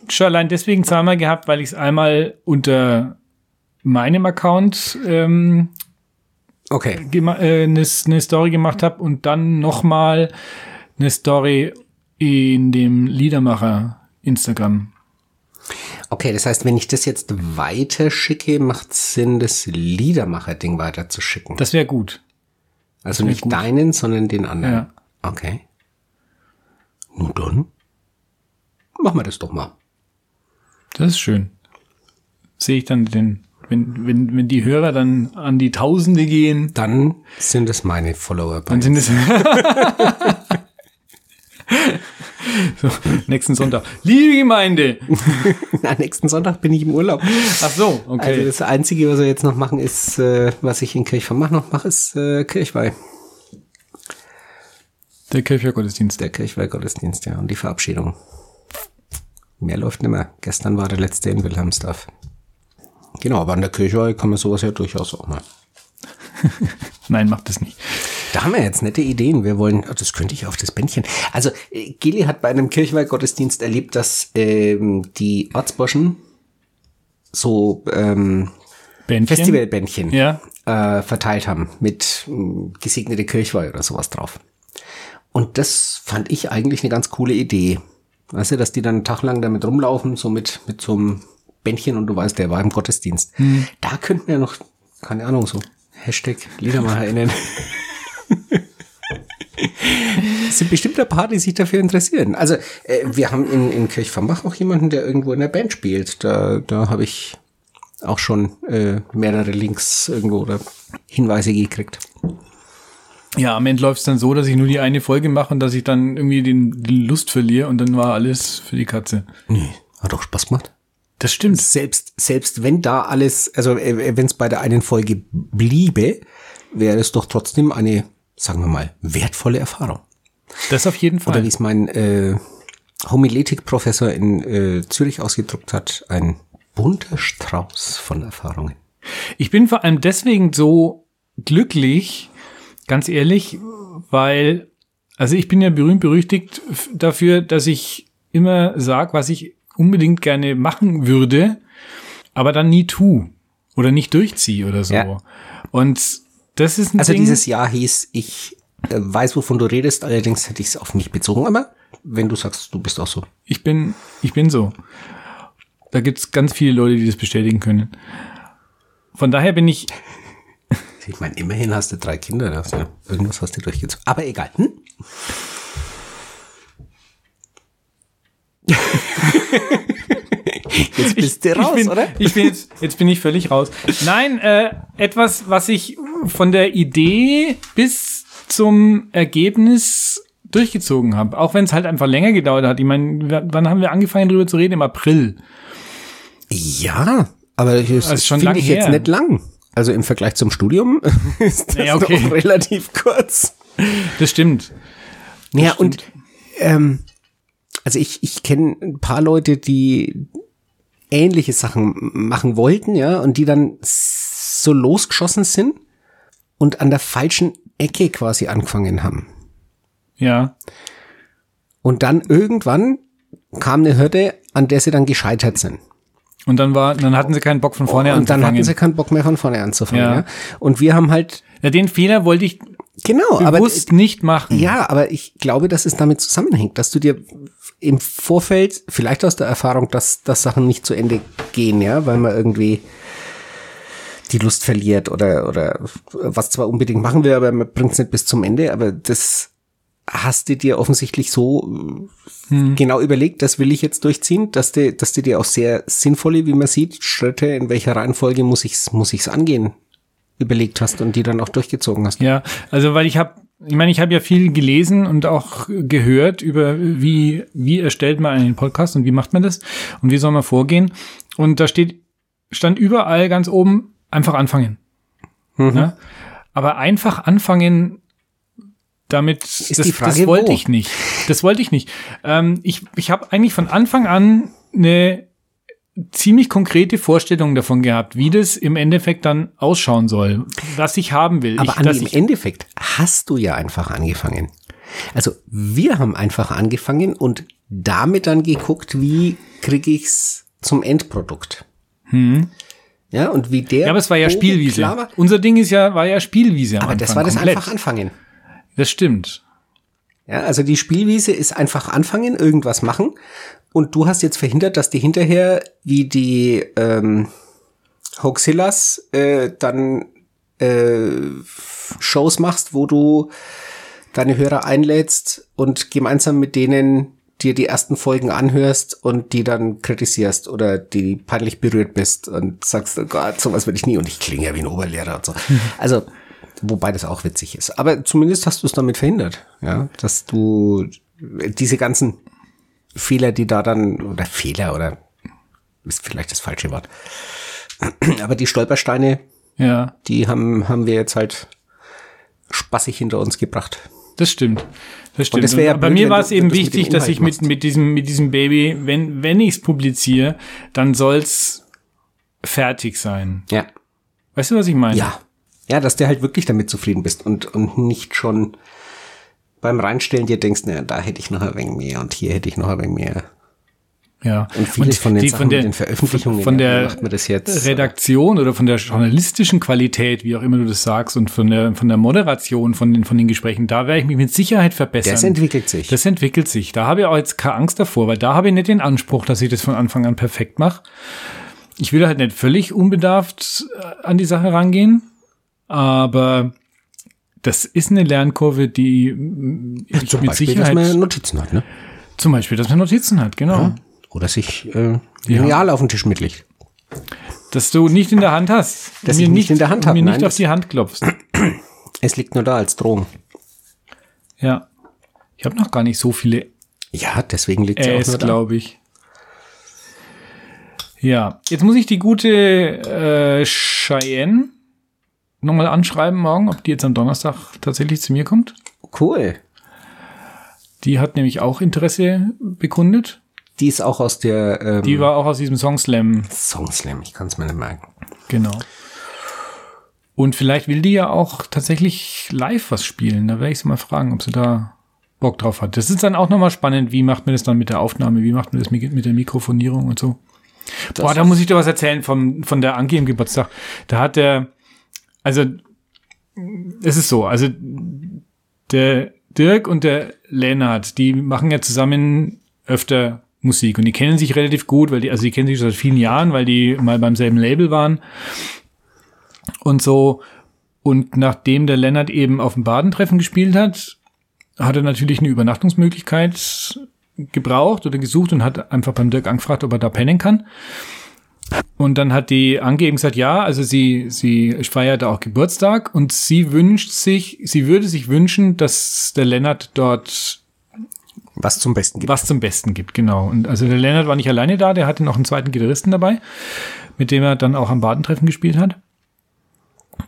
Speaker 1: schon allein deswegen zweimal gehabt, weil ich es einmal unter meinem Account ähm,
Speaker 2: Okay.
Speaker 1: gema- äh, eine, eine Story gemacht habe und dann nochmal eine Story in dem Liedermacher Instagram.
Speaker 2: Okay, das heißt, wenn ich das jetzt weiter schicke, macht Sinn, das Liedermacher-Ding weiter zu schicken.
Speaker 1: Das wäre gut.
Speaker 2: also
Speaker 1: wär
Speaker 2: nicht
Speaker 1: gut.
Speaker 2: deinen, sondern den anderen.
Speaker 1: Ja.
Speaker 2: Okay. Nun dann. Machen wir das doch mal.
Speaker 1: Das ist schön. Sehe ich dann den, wenn, wenn, wenn die Hörer dann an die Tausende gehen,
Speaker 2: Dann sind es meine Follower.
Speaker 1: dann sind es. *laughs* so, nächsten Sonntag. Liebe Gemeinde! *laughs*
Speaker 2: Am nächsten Sonntag bin ich im Urlaub.
Speaker 1: Ach so, okay.
Speaker 2: Also das Einzige, was wir jetzt noch machen, ist, äh, was ich in Kirchvermach noch mache, ist äh, Kirchweih.
Speaker 1: Der Kirchweihgottesdienst.
Speaker 2: Der Kirchweih-Gottesdienst, ja, und die Verabschiedung. Mehr läuft nicht mehr. Gestern war der letzte in Wilhelmsdorf. Genau, aber an der Kirchweih kann man sowas ja durchaus auch mal. *laughs*
Speaker 1: Nein, macht das nicht.
Speaker 2: Da haben wir jetzt nette Ideen. Wir wollen, oh, das könnte ich auf das Bändchen. Also, äh, Gili hat bei einem Kirchweih-Gottesdienst erlebt, dass ähm, die Ortsburschen so ähm,
Speaker 1: Bändchen.
Speaker 2: Festivalbändchen
Speaker 1: Ja.
Speaker 2: äh, verteilt haben mit mh, gesegnete Kirchweih oder sowas drauf. Und das fand ich eigentlich eine ganz coole Idee. Weißt du, dass die dann einen Tag lang damit rumlaufen, so mit, mit so einem Bändchen und du weißt, der war im Gottesdienst. Da könnten wir noch, keine Ahnung, so Hashtag LiedermacherInnen. Es *laughs* sind bestimmt ein paar, die sich dafür interessieren. Also, äh, wir haben in, in Kirchvambach auch jemanden, der irgendwo in der Band spielt. Da, da habe ich auch schon äh, mehrere Links irgendwo oder Hinweise gekriegt.
Speaker 1: Ja, am Ende läuft es dann so, dass ich nur die eine Folge mache und dass ich dann irgendwie den, die Lust verliere und dann war alles für die Katze.
Speaker 2: Nee, hat auch Spaß gemacht.
Speaker 1: Das stimmt.
Speaker 2: Selbst, selbst wenn da alles, also äh, wenn es bei der einen Folge bliebe, wäre es doch trotzdem eine, sagen wir mal, wertvolle Erfahrung.
Speaker 1: Das auf jeden Fall.
Speaker 2: Oder wie es mein äh, Homiletik-Professor in äh, Zürich ausgedruckt hat, ein bunter Strauß von Erfahrungen.
Speaker 1: Ich bin vor allem deswegen so glücklich, ganz ehrlich, weil, also ich bin ja berühmt berüchtigt dafür, dass ich immer sag, was ich unbedingt gerne machen würde, aber dann nie tu oder nicht durchziehe oder so.
Speaker 2: Ja.
Speaker 1: Und das ist ein
Speaker 2: Also
Speaker 1: Ding.
Speaker 2: dieses Jahr hieß, ich äh, weiß, wovon du redest, allerdings hätte ich es auf mich bezogen, aber wenn du sagst, du bist auch so.
Speaker 1: Ich bin, ich bin so. Da gibt's ganz viele Leute, die das bestätigen können. Von daher bin ich, *laughs*
Speaker 2: Ich meine, immerhin hast du drei Kinder, ja. irgendwas hast du durchgezogen. Aber egal. Hm? *laughs* Jetzt bist du raus,
Speaker 1: ich bin,
Speaker 2: oder?
Speaker 1: Ich bin jetzt, jetzt bin ich völlig raus. Nein, äh, etwas, was ich von der Idee bis zum Ergebnis durchgezogen habe. Auch wenn es halt einfach länger gedauert hat. Ich meine, wann haben wir angefangen darüber zu reden? Im April.
Speaker 2: Ja, aber das
Speaker 1: ist schon
Speaker 2: finde ich jetzt
Speaker 1: her.
Speaker 2: nicht lang. Also im Vergleich zum Studium *laughs* ist das
Speaker 1: Ja, okay.
Speaker 2: relativ kurz.
Speaker 1: Das stimmt.
Speaker 2: Ja, und ähm, also ich, ich kenne ein paar Leute, die ähnliche Sachen machen wollten, ja, und die dann so losgeschossen sind und an der falschen Ecke quasi angefangen haben.
Speaker 1: Ja.
Speaker 2: Und dann irgendwann kam eine Hürde, an der sie dann gescheitert sind.
Speaker 1: Und dann war, dann hatten sie keinen Bock von vorne
Speaker 2: Und dann
Speaker 1: anzufangen.
Speaker 2: hatten sie keinen Bock mehr von vorne anzufangen.
Speaker 1: Ja.
Speaker 2: Ja. Und wir haben halt,
Speaker 1: ja, den Fehler wollte ich
Speaker 2: genau, aber
Speaker 1: bewusst nicht machen.
Speaker 2: Ja, aber ich glaube, dass es damit zusammenhängt, dass du dir im Vorfeld, vielleicht aus der Erfahrung, dass, dass Sachen nicht zu Ende gehen, ja, weil man irgendwie die Lust verliert oder, oder was zwar unbedingt machen will, aber man bringt es nicht bis zum Ende, aber das hast du dir offensichtlich so äh, genau überlegt, das will ich jetzt durchziehen, dass du, dass du dir auch sehr sinnvolle, wie man sieht, Schritte, in welcher Reihenfolge muss ich's, muss ich's angehen, überlegt hast und die dann auch durchgezogen hast.
Speaker 1: Ja, also weil ich habe, ich meine, ich habe ja viel gelesen und auch gehört über wie wie erstellt man einen Podcast und wie macht man das und wie soll man vorgehen. Und da steht stand überall ganz oben einfach anfangen. Ne? Aber einfach anfangen damit das,
Speaker 2: die Frage,
Speaker 1: das wollte
Speaker 2: wo?
Speaker 1: ich nicht. Das wollte ich nicht. Ähm, ich ich habe eigentlich von Anfang an eine ziemlich konkrete Vorstellung davon gehabt, wie das im Endeffekt dann ausschauen soll, was ich haben will.
Speaker 2: Aber
Speaker 1: ich,
Speaker 2: Andi, im Endeffekt hast du ja einfach angefangen. Also wir haben einfach angefangen und damit dann geguckt, wie kriege ich's zum Endprodukt. Ja, und wie der.
Speaker 1: Hm. ja, aber es war ja Spielwiese.
Speaker 2: war.
Speaker 1: Unser Ding ist ja, war ja Spielwiese
Speaker 2: Aber das war das
Speaker 1: komplett.
Speaker 2: einfach anfangen.
Speaker 1: Das stimmt.
Speaker 2: Ja, also die Spielwiese ist einfach anfangen, irgendwas machen. Und du hast jetzt verhindert, dass die hinterher, wie die ähm, Hoaxillas, äh, dann äh, Shows machst, wo du deine Hörer einlädst und gemeinsam mit denen dir die ersten Folgen anhörst und die dann kritisierst oder die peinlich berührt bist und sagst, oh Gott, sowas will ich nie und ich klinge ja wie ein Oberlehrer und so. *laughs* Also, wobei das auch witzig ist. Aber zumindest hast du es damit verhindert, ja, dass du diese ganzen Fehler, die da dann, oder Fehler oder ist vielleicht das falsche Wort. *clears throat* Aber die Stolpersteine,
Speaker 1: Ja,
Speaker 2: die haben, haben wir jetzt halt spaßig hinter uns gebracht.
Speaker 1: das stimmt. Das stimmt.
Speaker 2: das ja
Speaker 1: Und bei
Speaker 2: blöd,
Speaker 1: mir war es eben wichtig, dass ich mit, mit diesem, mit diesem Baby, wenn, wenn ich es publiziere, dann soll's fertig sein.
Speaker 2: Ja.
Speaker 1: Weißt du, was ich meine?
Speaker 2: Ja. Ja, dass du halt wirklich damit zufrieden bist und, und nicht schon beim Reinstellen dir denkst, naja, da hätte ich noch ein wenig mehr und hier hätte ich noch ein wenig mehr.
Speaker 1: Ja.
Speaker 2: Und vieles von den
Speaker 1: die-
Speaker 2: Sachen mit den Veröffentlichungen,
Speaker 1: von der
Speaker 2: macht man das jetzt?
Speaker 1: Redaktion oder von der journalistischen Qualität, wie auch immer du das sagst, und von der, von der Moderation von den, von den Gesprächen, da werde ich mich mit Sicherheit verbessern.
Speaker 2: Das entwickelt sich.
Speaker 1: Das entwickelt sich. Da habe ich auch jetzt keine Angst davor, weil da habe ich nicht den Anspruch, dass ich das von Anfang an perfekt mache. Ich will halt nicht völlig unbedarft äh, an die Sache rangehen, aber das ist eine Lernkurve, die ich
Speaker 2: Zum
Speaker 1: mit
Speaker 2: Beispiel,
Speaker 1: Sicherheit,
Speaker 2: dass man Notizen hat, ne?
Speaker 1: zum Beispiel, dass man Notizen hat, genau.
Speaker 2: Oder sich äh, Lineal auf den Tisch mitlegt.
Speaker 1: Dass du nicht in der Hand hast.
Speaker 2: Dass
Speaker 1: mir
Speaker 2: ich nicht in der Hand habe,
Speaker 1: Mir
Speaker 2: nein,
Speaker 1: nicht auf die Hand klopfst. *clears throat*
Speaker 2: Es liegt nur da als Drohung.
Speaker 1: Ja. Ich habe noch gar nicht so viele
Speaker 2: Ja, deswegen liegt sie auch nur da.
Speaker 1: glaube ich. Ja, jetzt muss ich die gute äh, Cheyenne nochmal anschreiben morgen, ob die jetzt am Donnerstag tatsächlich zu mir kommt.
Speaker 2: Cool.
Speaker 1: Die hat nämlich auch Interesse bekundet.
Speaker 2: Die ist auch aus der ähm,
Speaker 1: Die war auch aus diesem Song Slam,
Speaker 2: Songslam, ich kann es mir nicht merken.
Speaker 1: genau. Und vielleicht will die ja auch tatsächlich live was spielen. Da werde ich sie mal fragen, ob sie da Bock drauf hat. Das ist dann auch nochmal spannend, wie macht man das dann mit der Aufnahme, wie macht man das mit der Mikrofonierung und so. Boah, da muss ich dir was erzählen vom, von der Anki im Geburtstag. Da hat der, also, es ist so, also, der Dirk und der Lennart, die machen ja zusammen öfter Musik und die kennen sich relativ gut, weil die, also die kennen sich seit vielen Jahren, weil die mal beim selben Label waren und so. Und nachdem der Lennart eben auf dem Badentreffen gespielt hat, hat er natürlich eine Übernachtungsmöglichkeit gebraucht oder gesucht und hat einfach beim Dirk angefragt, ob er da pennen kann. Und dann hat die Ange eben gesagt, ja, also sie, sie feiert auch Geburtstag und sie wünscht sich, sie würde sich wünschen, dass der Lennart dort
Speaker 2: Was zum Besten gibt.
Speaker 1: was zum Besten gibt, genau. Und also der Lennart war nicht alleine da, der hatte noch einen zweiten Gitarristen dabei, mit dem er dann auch am Badentreffen gespielt hat.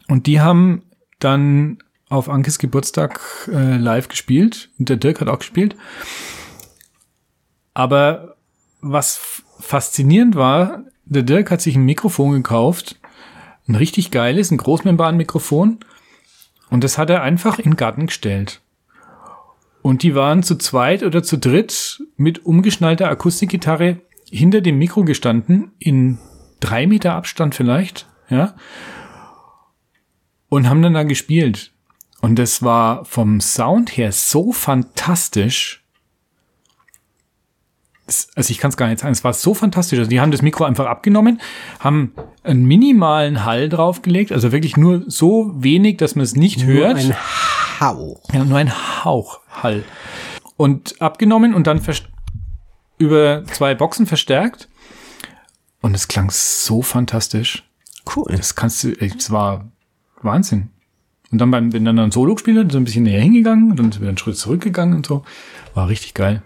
Speaker 1: Und die haben dann auf Ankes Geburtstag äh, live gespielt. Und der Dirk hat auch gespielt. Aber was faszinierend war, der Dirk hat sich ein Mikrofon gekauft. Ein richtig geiles, ein Großmembranmikrofon. Und das hat er einfach in den Garten gestellt. Und die waren zu zweit oder zu dritt mit umgeschnallter Akustikgitarre hinter dem Mikro gestanden in drei Meter Abstand vielleicht, ja. Und haben dann da gespielt. Und das war vom Sound her so fantastisch. Es, also ich kann es gar nicht sagen, es war so fantastisch. Also die haben das Mikro einfach abgenommen, haben einen minimalen Hall draufgelegt, also wirklich nur so wenig, dass man es nicht
Speaker 2: Nur
Speaker 1: hört.
Speaker 2: ein Hauch.
Speaker 1: Ja, nur ein Hauch Hall. Und abgenommen und dann über zwei Boxen verstärkt. Und es klang so fantastisch.
Speaker 2: Cool.
Speaker 1: Das kannst du, das war Wahnsinn. Und dann beim, wenn dann ein Solo gespielt hat, so ein bisschen näher hingegangen und dann wieder einen Schritt zurückgegangen und so. War richtig geil.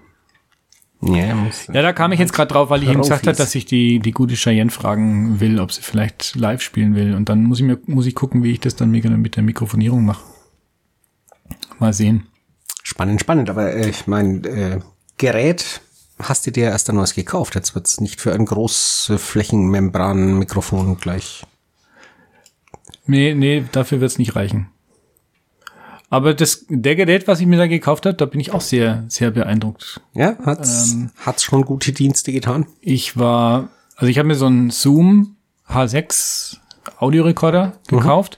Speaker 2: Ja, muss.
Speaker 1: Ja, da kam ich jetzt gerade drauf, weil ich ihm gesagt habe, dass ich die, die gute Cheyenne fragen will, ob sie vielleicht live spielen will. Und dann muss ich mir, muss ich gucken, wie ich das dann mit der Mikrofonierung mache. Mal sehen.
Speaker 2: Spannend, spannend. Aber äh, ich mein äh, Gerät hast du dir erst ein neues gekauft. Jetzt wird's nicht für ein große Flächenmembran-Mikrofon gleich.
Speaker 1: Nee, nee, dafür wird's nicht reichen. Aber das, der Gerät, was ich mir da gekauft habe, da bin ich auch sehr, sehr beeindruckt.
Speaker 2: Ja, hat's,
Speaker 1: Ähm.
Speaker 2: hat's schon gute Dienste getan?
Speaker 1: Ich war, also ich habe mir so einen Zoom H6 Audiorekorder gekauft,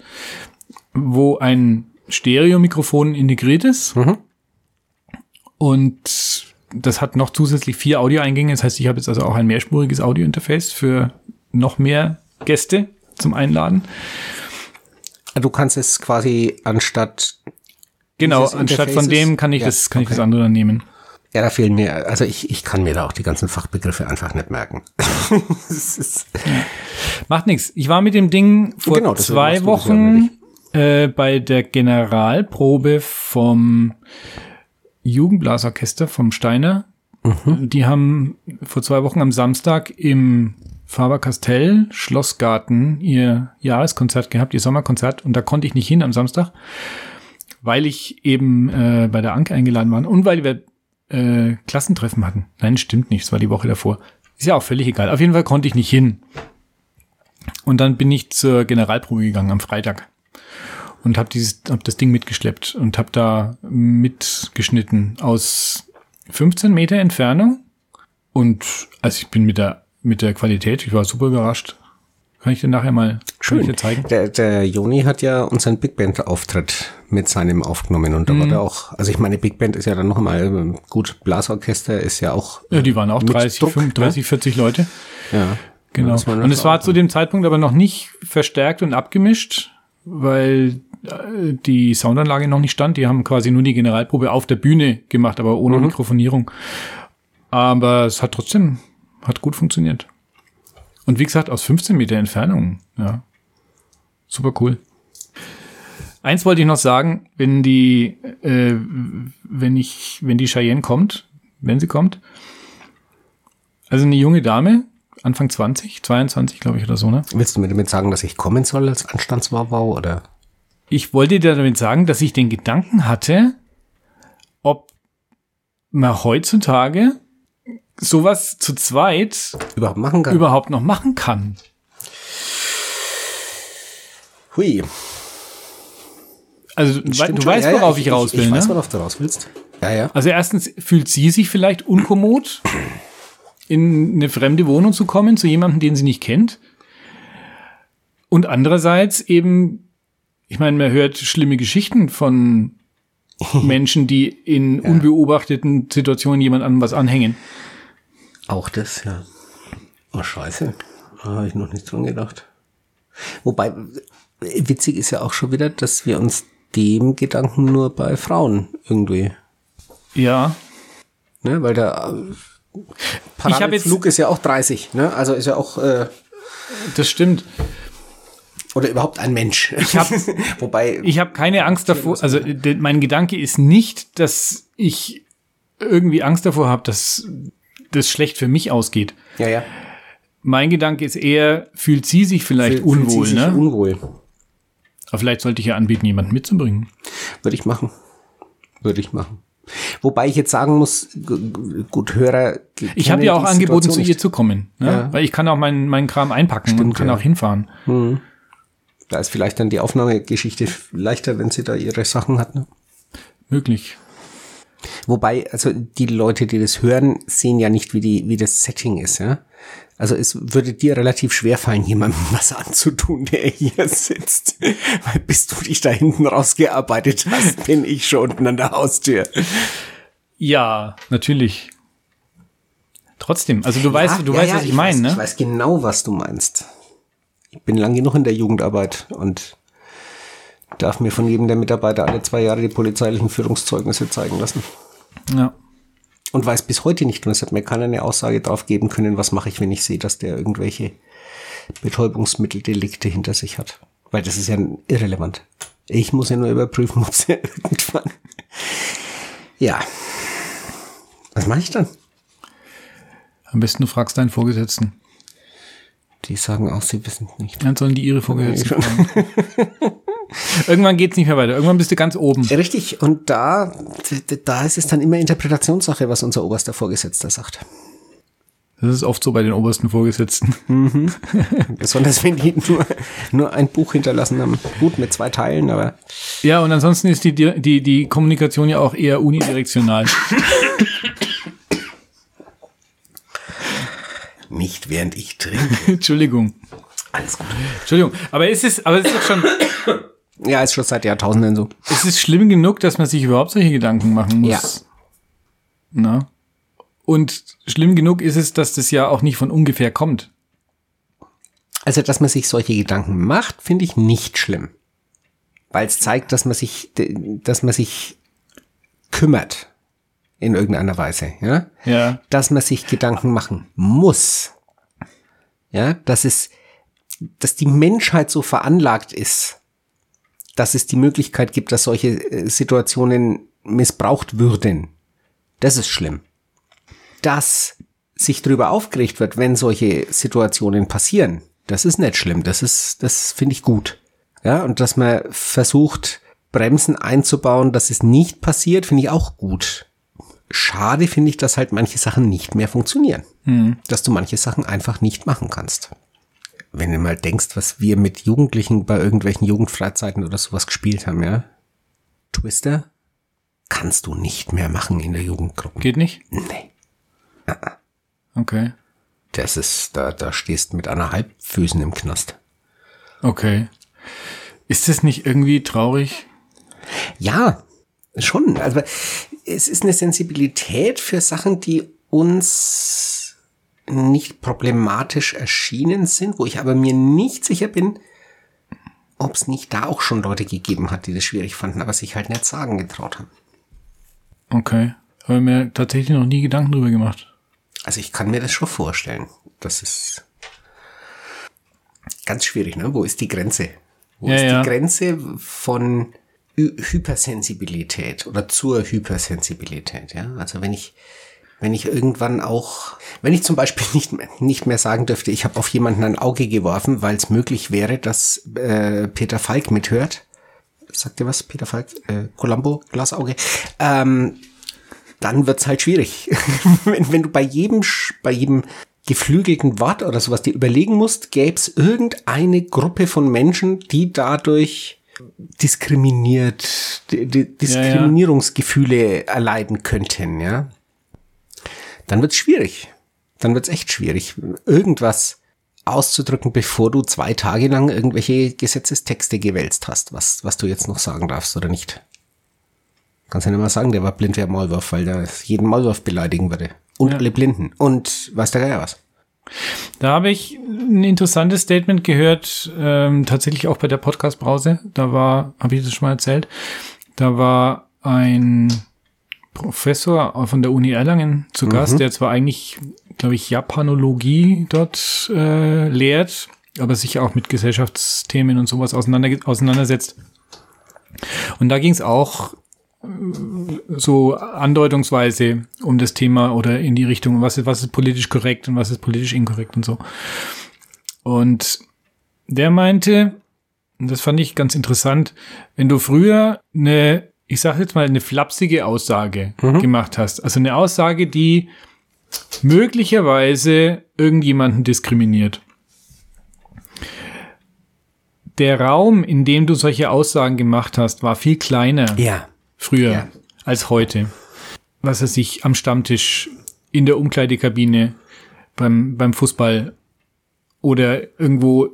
Speaker 1: wo ein Stereo-Mikrofon integriert ist.
Speaker 2: Mhm.
Speaker 1: Und das hat noch zusätzlich vier Audioeingänge. Das heißt, ich habe jetzt also auch ein mehrspuriges Audiointerface für noch mehr Gäste zum Einladen.
Speaker 2: Du kannst es quasi anstatt,
Speaker 1: Genau, anstatt von dem kann ich
Speaker 2: Ja,
Speaker 1: das, kann ich das
Speaker 2: okay.
Speaker 1: andere dann nehmen.
Speaker 2: ja, da fehlen mir, also ich, ich kann mir da auch die ganzen Fachbegriffe einfach nicht merken. *laughs*
Speaker 1: Macht nichts. Ich war mit dem Ding vor
Speaker 2: Genau,
Speaker 1: zwei Wochen äh, bei der Generalprobe vom Jugendblasorchester vom Steiner.
Speaker 2: Mhm.
Speaker 1: Die haben vor zwei Wochen am Samstag im Faber-Castell Schlossgarten ihr Jahreskonzert gehabt, ihr Sommerkonzert. Und da konnte ich nicht hin am Samstag, weil ich eben äh, bei der Anke eingeladen war und weil wir äh, Klassentreffen hatten. Nein, stimmt nicht. Es war die Woche davor. Ist ja auch völlig egal. Auf jeden Fall konnte ich nicht hin. Und dann bin ich zur Generalprobe gegangen am Freitag und habe dieses, hab das Ding mitgeschleppt und habe da mitgeschnitten aus 15 Meter Entfernung. Und also ich bin mit der mit der Qualität, ich war super überrascht. Kann ich dir nachher mal dir zeigen?
Speaker 2: Der, der Joni hat ja unseren Big Band Auftritt mit seinem aufgenommen und da
Speaker 1: Mhm.
Speaker 2: war der auch, also ich meine, Big Band ist ja dann noch mal ähm, gut, Blasorchester ist ja auch.
Speaker 1: Ja, die waren auch
Speaker 2: mit
Speaker 1: 30,
Speaker 2: Druck,
Speaker 1: 35, 40 Leute.
Speaker 2: Ne? Ja.
Speaker 1: Genau. Und es war zu dem Zeitpunkt aber noch nicht verstärkt und abgemischt, weil äh, die Soundanlage noch nicht stand. Die haben quasi nur die Generalprobe auf der Bühne gemacht, aber ohne Mikrofonierung. Aber es hat trotzdem, hat gut funktioniert. Und wie gesagt, aus 15 Meter Entfernung, ja. Super cool. Eins wollte ich noch sagen, wenn die, äh, wenn ich, wenn die Cheyenne kommt, wenn sie kommt, also eine junge Dame, Anfang 20, 22, glaube ich, oder so, ne?
Speaker 2: Willst du mir damit sagen, dass ich kommen soll als Anstandswauwau oder?
Speaker 1: Ich wollte dir damit sagen, dass ich den Gedanken hatte, ob man heutzutage sowas zu zweit
Speaker 2: Überhaupt machen kann?
Speaker 1: überhaupt noch machen kann.
Speaker 2: Hui.
Speaker 1: Also du,
Speaker 2: Stimmt
Speaker 1: du weißt,
Speaker 2: Ja, ja,
Speaker 1: worauf ich, raus will,
Speaker 2: Ich,
Speaker 1: ne?
Speaker 2: weiß, worauf du raus willst. Ja, ja.
Speaker 1: Also erstens fühlt sie sich vielleicht unkommod, in eine fremde Wohnung zu kommen, zu jemandem, den sie nicht kennt. Und andererseits eben, ich meine, man hört schlimme Geschichten von *laughs* Menschen, die in unbeobachteten Situationen jemand an was anhängen.
Speaker 2: Auch das, ja. Oh, scheiße. Da habe ich noch nicht dran gedacht. Wobei, witzig ist ja auch schon wieder, dass wir uns dem Gedanken nur bei Frauen irgendwie,
Speaker 1: Ja,
Speaker 2: ne, weil der äh,
Speaker 1: Ich hab jetzt-
Speaker 2: Flug ist ja auch 30, ne, also ist ja auch, äh,
Speaker 1: das stimmt.
Speaker 2: oder überhaupt ein Mensch. Ich
Speaker 1: hab- *laughs*
Speaker 2: Wobei,
Speaker 1: Ich habe keine Angst davor. Also mein Gedanke ist nicht, dass ich irgendwie Angst davor habe, dass das schlecht für mich ausgeht.
Speaker 2: ja, ja.
Speaker 1: Mein Gedanke ist eher, fühlt sie sich vielleicht
Speaker 2: Fühlt- fühlt sie
Speaker 1: unwohl,
Speaker 2: sich
Speaker 1: ne?
Speaker 2: Unwohl.
Speaker 1: Aber vielleicht sollte ich ja anbieten, jemanden mitzubringen.
Speaker 2: Würde ich machen. Würde ich machen. Wobei ich jetzt sagen muss, gut, Hörer.
Speaker 1: Ich habe ja auch angeboten, zu ihr zu kommen. Ne?
Speaker 2: Ja.
Speaker 1: Weil ich kann auch meinen meinen Kram einpacken und kann
Speaker 2: ja.
Speaker 1: auch hinfahren.
Speaker 2: Da ist vielleicht dann die Aufnahmegeschichte leichter, wenn sie da ihre Sachen hat. Ne?
Speaker 1: Möglich.
Speaker 2: Wobei, also die Leute, die das hören, sehen ja nicht, wie die, wie das Setting ist, ja. Also es würde dir relativ schwer fallen, jemandem *laughs* was anzutun, der hier sitzt. Weil bis du dich da hinten rausgearbeitet hast, *laughs* bin ich schon unten an der Haustür.
Speaker 1: Ja, natürlich. Trotzdem, also du ja, weißt, du ja, weißt, ja, was ich, ich meine, ne?
Speaker 2: Ich weiß genau, was du meinst. Ich bin lang genug in der Jugendarbeit und darf mir von jedem der Mitarbeiter alle zwei Jahre die polizeilichen Führungszeugnisse zeigen lassen.
Speaker 1: Ja.
Speaker 2: Und weiß bis heute nicht, und es hat mir keiner eine Aussage drauf geben können, was mache ich, wenn ich sehe, dass der irgendwelche Betäubungsmitteldelikte hinter sich hat. Weil das ist ja irrelevant. Ich muss ja nur überprüfen, *laughs* ob sie irgendwann. Ja. Was mache ich dann?
Speaker 1: Am besten du fragst deinen Vorgesetzten.
Speaker 2: Die sagen auch, sie wissen nicht.
Speaker 1: Dann sollen die ihre Vorgesetzten fragen. *laughs* Irgendwann geht's nicht mehr weiter. Irgendwann bist du ganz oben.
Speaker 2: Richtig. Und da, da ist es dann immer Interpretationssache, was unser oberster Vorgesetzter sagt.
Speaker 1: Das ist oft so bei den obersten Vorgesetzten. Mhm. *laughs*
Speaker 2: Besonders wenn die nur, nur ein Buch hinterlassen haben. Gut, mit zwei Teilen, aber.
Speaker 1: Ja, und ansonsten ist die, die, die Kommunikation ja auch eher unidirektional.
Speaker 2: Nicht während ich trinke. *laughs*
Speaker 1: Entschuldigung.
Speaker 2: Alles gut.
Speaker 1: Entschuldigung. Aber ist es, aber es ist doch schon.
Speaker 2: Ja, ist schon seit Jahrtausenden so.
Speaker 1: Es ist schlimm genug, dass man sich überhaupt solche Gedanken machen muss. Ja. Na? Und schlimm genug ist es, dass das ja auch nicht von ungefähr kommt.
Speaker 2: Also, dass man sich solche Gedanken macht, finde ich nicht schlimm. Weil es zeigt, dass man sich, dass man sich kümmert. In irgendeiner Weise, ja?
Speaker 1: Ja.
Speaker 2: Dass man sich Gedanken machen muss. Ja, dass es, dass die Menschheit so veranlagt ist, dass es die Möglichkeit gibt, dass solche äh, Situationen missbraucht würden. Das ist schlimm. Dass sich darüber aufgeregt wird, wenn solche Situationen passieren, das ist nicht schlimm. Das ist, das finde ich gut. Ja, und dass man versucht, Bremsen einzubauen, dass es nicht passiert, finde ich auch gut. Schade finde ich, dass halt manche Sachen nicht mehr funktionieren. Mhm. Dass du manche Sachen einfach nicht machen kannst wenn du mal denkst, was wir mit Jugendlichen bei irgendwelchen Jugendfreizeiten oder sowas gespielt haben, ja. Twister kannst du nicht mehr machen in der Jugendgruppe.
Speaker 1: Geht nicht?
Speaker 2: Nee.
Speaker 1: Okay.
Speaker 2: Das ist, da, da stehst mit einer Halbfüßen im Knast.
Speaker 1: Okay. Ist das nicht irgendwie traurig?
Speaker 2: Ja, schon. Also es ist eine Sensibilität für Sachen, die uns nicht problematisch erschienen sind, wo ich aber mir nicht sicher bin, ob es nicht da auch schon Leute gegeben hat, die das schwierig fanden, aber sich halt nicht sagen getraut haben.
Speaker 1: Okay. Habe mir tatsächlich noch nie Gedanken drüber gemacht.
Speaker 2: Also ich kann mir das schon vorstellen. Das ist ganz schwierig, ne? Wo ist die Grenze? Wo
Speaker 1: ja,
Speaker 2: ist
Speaker 1: ja.
Speaker 2: die Grenze von Hypersensibilität oder zur Hypersensibilität? Ja, also wenn ich wenn ich irgendwann auch, wenn ich zum Beispiel *laughs* nicht, nicht mehr sagen dürfte, ich habe auf jemanden ein Auge geworfen, weil es möglich wäre, dass äh, Peter Falk mithört. Sagt ihr was, Peter Falk? Äh, Columbo, Glasauge. Ähm, dann wird's halt schwierig. *laughs* wenn, wenn du bei jedem, bei jedem geflügelten Wort oder sowas dir überlegen musst, gäb's irgendeine Gruppe von Menschen, die dadurch diskriminiert, Diskriminierungsgefühle erleiden könnten, ja dann wird's schwierig. Dann wird's echt schwierig, irgendwas auszudrücken, bevor du zwei Tage lang irgendwelche Gesetzestexte gewälzt hast, was, was du jetzt noch sagen darfst oder nicht. Kannst ja nicht mal sagen, der war blind wie ein Maulwurf, weil der jeden Maulwurf beleidigen würde. Und ja. alle Blinden. Und weiß der Geier was.
Speaker 1: Da habe ich ein interessantes Statement gehört, ähm, tatsächlich auch bei der Podcast-Brause. Da war, habe ich das schon mal erzählt, da war ein Professor von der Uni Erlangen zu Gast, mhm. der zwar eigentlich, glaube ich, Japanologie dort äh, lehrt, aber sich auch mit Gesellschaftsthemen und sowas auseinander, auseinandersetzt. Und da ging es auch äh, so andeutungsweise um das Thema oder in die Richtung, was ist, was ist politisch korrekt und was ist politisch inkorrekt und so. Und der meinte, und das fand ich ganz interessant, wenn du früher eine ich sage jetzt mal, eine flapsige Aussage mhm. gemacht hast. Also eine Aussage, die möglicherweise irgendjemanden diskriminiert. Der Raum, in dem du solche Aussagen gemacht hast, war viel kleiner
Speaker 2: ja.
Speaker 1: früher ja. als heute. was er sich am Stammtisch in der Umkleidekabine beim, beim Fußball oder irgendwo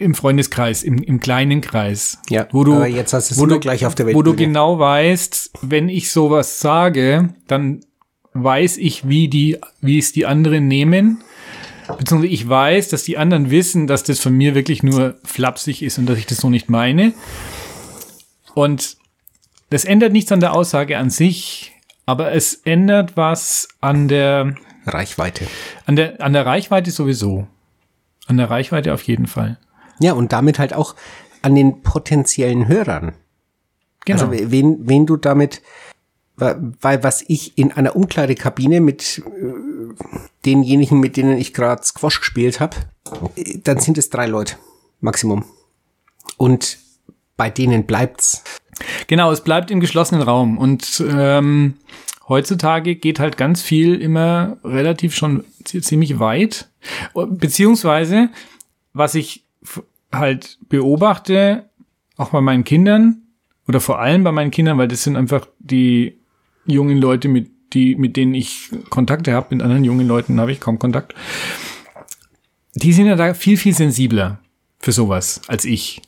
Speaker 1: im Freundeskreis, im, im kleinen Kreis.
Speaker 2: Ja,
Speaker 1: wo du,
Speaker 2: aber jetzt hast du es
Speaker 1: wo du,
Speaker 2: gleich auf der
Speaker 1: Wo du genau weißt, wenn ich sowas sage, dann weiß ich, wie die, wie es die anderen nehmen. Beziehungsweise ich weiß, dass die anderen wissen, dass das von mir wirklich nur flapsig ist und dass ich das so nicht meine. Und das ändert nichts an der Aussage an sich, aber es ändert was an der,
Speaker 2: Reichweite.
Speaker 1: an der, an der Reichweite sowieso. An der Reichweite auf jeden Fall.
Speaker 2: Ja, und damit halt auch an den potenziellen Hörern.
Speaker 1: Genau.
Speaker 2: Also wen, wen du damit, weil was ich in einer Umkleidekabine mit äh, denjenigen, mit denen ich gerade Squash gespielt habe, dann sind es drei Leute Maximum. Und bei denen bleibt's.
Speaker 1: Genau, es bleibt im geschlossenen Raum. Und ähm, heutzutage geht halt ganz viel immer relativ schon zi- ziemlich weit. Beziehungsweise, was ich halt beobachte, auch bei meinen Kindern, oder vor allem bei meinen Kindern, weil das sind einfach die jungen Leute, mit, die, mit denen ich Kontakte habe, mit anderen jungen Leuten habe ich kaum Kontakt. Die sind ja da viel, viel sensibler für sowas als ich.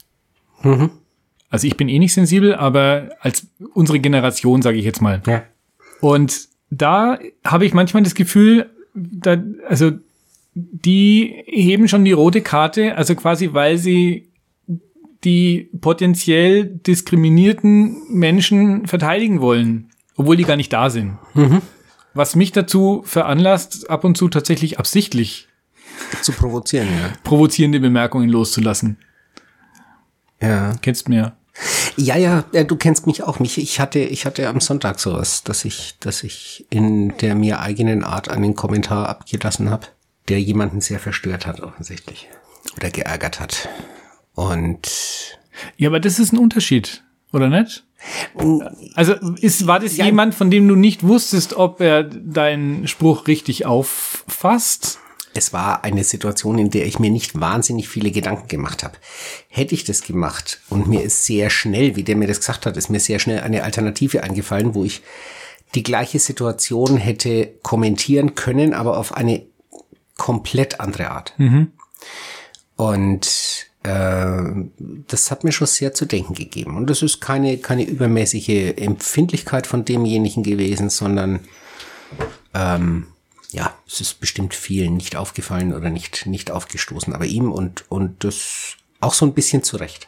Speaker 1: Also ich bin eh nicht sensibel, aber als unsere Generation, sage ich jetzt mal.
Speaker 2: Ja.
Speaker 1: Und da habe ich manchmal das Gefühl, da, also die heben schon die rote Karte, also quasi, weil sie die potenziell diskriminierten Menschen verteidigen wollen, obwohl die gar nicht da sind. Was mich dazu veranlasst, ab und zu tatsächlich absichtlich
Speaker 2: Zu provozieren, ja.
Speaker 1: provozierende Bemerkungen loszulassen.
Speaker 2: Ja.
Speaker 1: Kennst mir.
Speaker 2: Ja, ja, ja, du kennst mich auch. Mich, ich hatte, ich hatte am Sonntag sowas, dass ich, dass ich in der mir eigenen Art einen Kommentar abgelassen habe, der jemanden sehr verstört hat, offensichtlich. Oder geärgert hat. Und
Speaker 1: Ja, aber das ist ein Unterschied, oder nicht? Also ist, war das
Speaker 2: Ja.
Speaker 1: jemand, von dem du nicht wusstest, ob er deinen Spruch richtig auffasst?
Speaker 2: es war eine Situation, in der ich mir nicht wahnsinnig viele Gedanken gemacht habe. Hätte ich das gemacht und mir ist sehr schnell, wie der mir das gesagt hat, ist mir sehr schnell eine Alternative eingefallen, wo ich die gleiche Situation hätte kommentieren können, aber auf eine komplett andere Art. Und äh, das hat mir schon sehr zu denken gegeben. Und das ist keine, keine übermäßige Empfindlichkeit von demjenigen gewesen, sondern ähm, ja, es ist bestimmt vielen nicht aufgefallen oder nicht, nicht aufgestoßen, aber ihm und, und das auch so ein bisschen zurecht.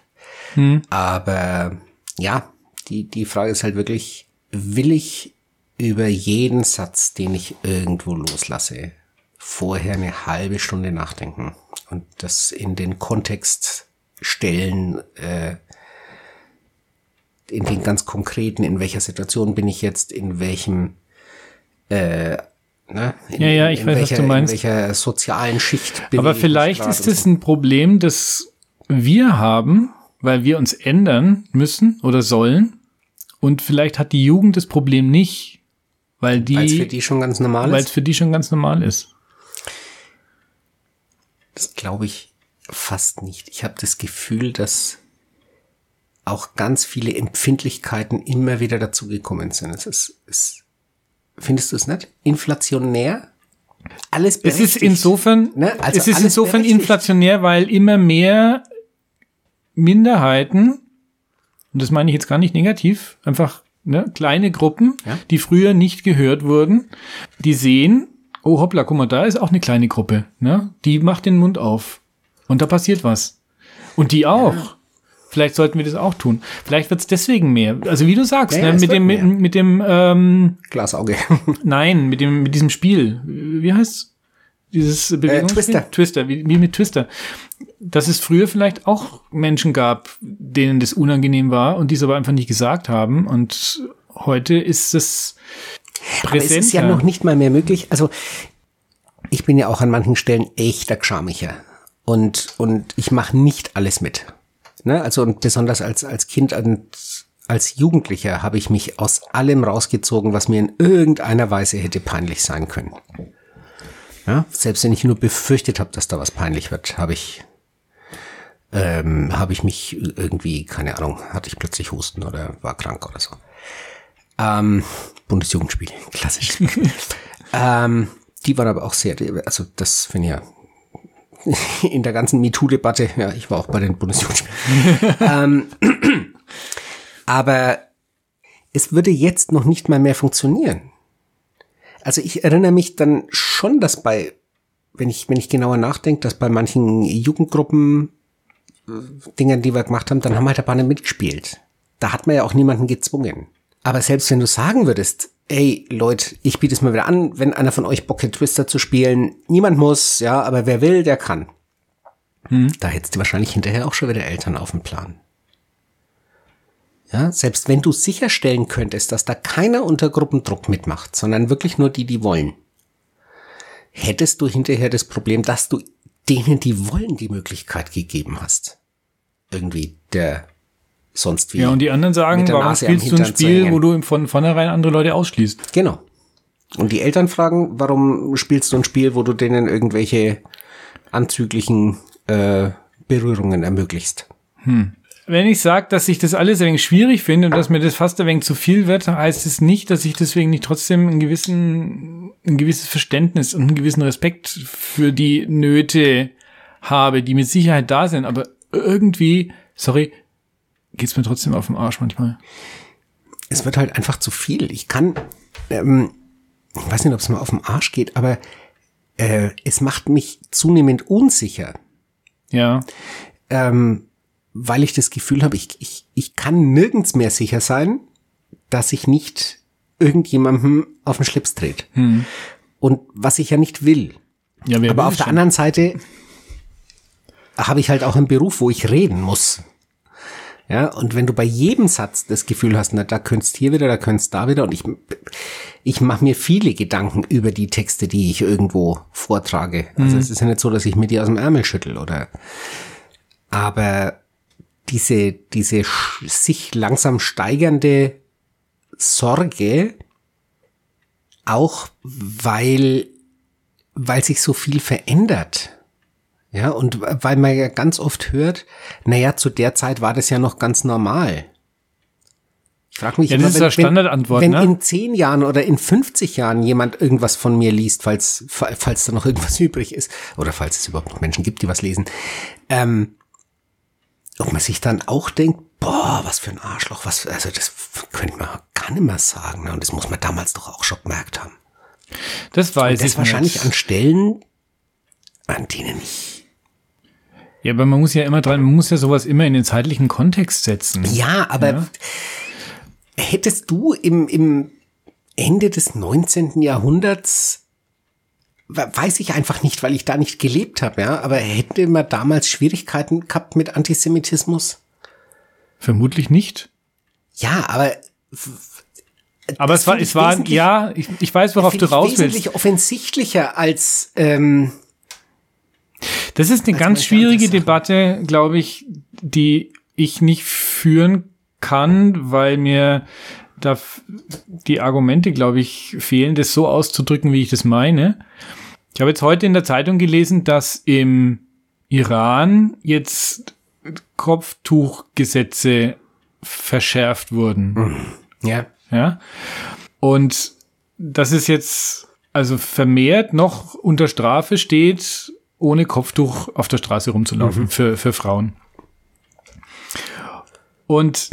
Speaker 2: Aber ja, die, die Frage ist halt wirklich, will ich über jeden Satz, den ich irgendwo loslasse, vorher eine halbe Stunde nachdenken und das in den Kontext stellen, äh, in den ganz konkreten, in welcher Situation bin ich jetzt, in welchem äh, Ne? In,
Speaker 1: Ja, ja, ich weiß, was
Speaker 2: welcher,
Speaker 1: du meinst.
Speaker 2: In welcher sozialen Schicht bewege
Speaker 1: Aber vielleicht ist es ein Problem, das wir haben, weil wir uns ändern müssen oder sollen. Und vielleicht hat die Jugend das Problem nicht, weil
Speaker 2: Weil's für
Speaker 1: die,
Speaker 2: die schon ganz normal
Speaker 1: weil es
Speaker 2: ist.
Speaker 1: für die schon ganz normal ist.
Speaker 2: Das glaube ich fast nicht. Ich habe das Gefühl, dass auch ganz viele Empfindlichkeiten immer wieder dazugekommen sind. Es ist, es, findest du es nicht? Inflationär? Alles
Speaker 1: Es
Speaker 2: berechtigt.
Speaker 1: ist insofern,
Speaker 2: Ne? Also
Speaker 1: es ist insofern
Speaker 2: berechtigt.
Speaker 1: inflationär, weil immer mehr Minderheiten, und das meine ich jetzt gar nicht negativ, einfach ne, kleine Gruppen,
Speaker 2: Ja.
Speaker 1: die früher nicht gehört wurden, die sehen, oh hoppla, guck mal, da ist auch eine kleine Gruppe, ne? Die macht den Mund auf. Und da passiert was. Und die auch. Vielleicht sollten wir das auch tun. Vielleicht wird es deswegen mehr. Also wie du sagst,
Speaker 2: Ja, ja,
Speaker 1: ne, mit, dem, mit, mit dem, ähm,
Speaker 2: Glasauge. *laughs*
Speaker 1: Nein, mit dem, mit diesem Spiel. Wie heißt dieses Bewegungsspiel?
Speaker 2: Twister.
Speaker 1: Twister, wie, wie mit Twister. Dass es früher vielleicht auch Menschen gab, denen das unangenehm war und die es aber einfach nicht gesagt haben. Und heute ist es
Speaker 2: Aber es
Speaker 1: präsenter.
Speaker 2: ist ja noch nicht mal mehr möglich. Also ich bin ja auch an manchen Stellen echter Gschamicher. Und, und ich mache nicht alles mit. Ne? Also und besonders als, als Kind und als Jugendlicher habe ich mich aus allem rausgezogen, was mir in irgendeiner Weise hätte peinlich sein können. Ja? Selbst wenn ich nur befürchtet habe, dass da was peinlich wird, habe ich ähm, habe ich mich irgendwie, keine Ahnung, hatte ich plötzlich Husten oder war krank oder so. Ähm, Bundesjugendspiel, klassisch. *laughs* ähm, die waren aber auch sehr, also das finde ich ja in der ganzen MeToo-Debatte, ja, ich war auch bei den Bundesjugendspielen. *laughs* ähm, aber es würde jetzt noch nicht mal mehr funktionieren. Also ich erinnere mich dann schon, dass bei, wenn ich, wenn ich genauer nachdenke, dass bei manchen Jugendgruppen äh, Dingen, die wir gemacht haben, dann haben halt ein paar nicht mitgespielt. Da hat man ja auch niemanden gezwungen. Aber selbst wenn du sagen würdest, ey Leute, ich biete es mal wieder an, wenn einer von euch Bock hat, Twister zu spielen, niemand muss, ja, aber wer will, der kann. Hm. Da hättest du wahrscheinlich hinterher auch schon wieder Eltern auf dem Plan. Ja, selbst wenn du sicherstellen könntest, dass da keiner unter Gruppendruck mitmacht, sondern wirklich nur die, die wollen, hättest du hinterher das Problem, dass du denen, die wollen, die Möglichkeit gegeben hast. Irgendwie der sonst wie.
Speaker 1: Ja, und die anderen sagen, warum Nase spielst du ein Spiel, wo du von vornherein andere Leute ausschließt?
Speaker 2: Genau. Und die Eltern fragen, warum spielst du ein Spiel, wo du denen irgendwelche anzüglichen äh, Berührungen ermöglicht?
Speaker 1: Hm. Wenn ich sage, dass ich das alles ein wenig schwierig finde und dass mir das fast ein wenig zu viel wird, heißt es nicht, dass ich deswegen nicht trotzdem einen gewissen, ein gewisses Verständnis und einen gewissen Respekt für die Nöte habe, die mit Sicherheit da sind. Aber irgendwie, sorry, geht's mir trotzdem auf den Arsch manchmal.
Speaker 2: Es wird halt einfach zu viel. Ich kann, ähm, ich weiß nicht, ob es mal auf den Arsch geht, aber äh, es macht mich zunehmend unsicher.
Speaker 1: Ja.
Speaker 2: Ähm, weil ich das Gefühl habe, ich, ich, ich kann nirgends mehr sicher sein, dass ich nicht irgendjemandem auf den Schlips dreht. Hm. Und was ich ja nicht will. Ja, Aber auf der schon? anderen Seite habe ich halt auch einen Beruf, wo ich reden muss. Ja, und wenn du bei jedem Satz das Gefühl hast, na, da könntest hier wieder, da könntest da wieder, und ich, ich mache mir viele Gedanken über die Texte, die ich irgendwo vortrage. Also mhm. es ist ja nicht so, dass ich mir die aus dem Ärmel schüttel oder, aber diese, diese sich langsam steigernde Sorge, auch weil, weil sich so viel verändert. Ja, und weil man ja ganz oft hört, naja, zu der Zeit war das ja noch ganz normal. Ich frage mich,
Speaker 1: ja, immer, wenn, Standardantwort,
Speaker 2: wenn, wenn ne? in zehn Jahren oder in 50 Jahren jemand irgendwas von mir liest, falls, falls da noch irgendwas *laughs* übrig ist, oder falls es überhaupt noch Menschen gibt, die was lesen, ähm, ob man sich dann auch denkt, boah, was für ein Arschloch, was, also das könnte man gar nicht mehr sagen. Ne? Und das muss man damals doch auch schon gemerkt haben.
Speaker 1: Das weiß
Speaker 2: Und das
Speaker 1: ich
Speaker 2: wahrscheinlich
Speaker 1: nicht.
Speaker 2: an Stellen, an denen ich
Speaker 1: ja, aber man muss ja immer dran, man muss ja sowas immer in den zeitlichen Kontext setzen.
Speaker 2: Ja, aber ja? hättest du im, im Ende des 19. Jahrhunderts weiß ich einfach nicht, weil ich da nicht gelebt habe, ja, aber hätte man damals Schwierigkeiten gehabt mit Antisemitismus?
Speaker 1: Vermutlich nicht.
Speaker 2: Ja, aber
Speaker 1: aber es war, es war, ja, ich, ich weiß, worauf du raus willst.
Speaker 2: Wesentlich offensichtlicher als ähm,
Speaker 1: das ist eine ganz schwierige Debatte, glaube ich, die ich nicht führen kann, weil mir da die Argumente, glaube ich, fehlen, das so auszudrücken, wie ich das meine. Ich habe jetzt heute in der Zeitung gelesen, dass im Iran jetzt Kopftuchgesetze verschärft wurden.
Speaker 2: Hm. Ja.
Speaker 1: Ja. Und dass es jetzt also vermehrt noch unter Strafe steht, ohne Kopftuch auf der Straße rumzulaufen mhm. für, für Frauen. Und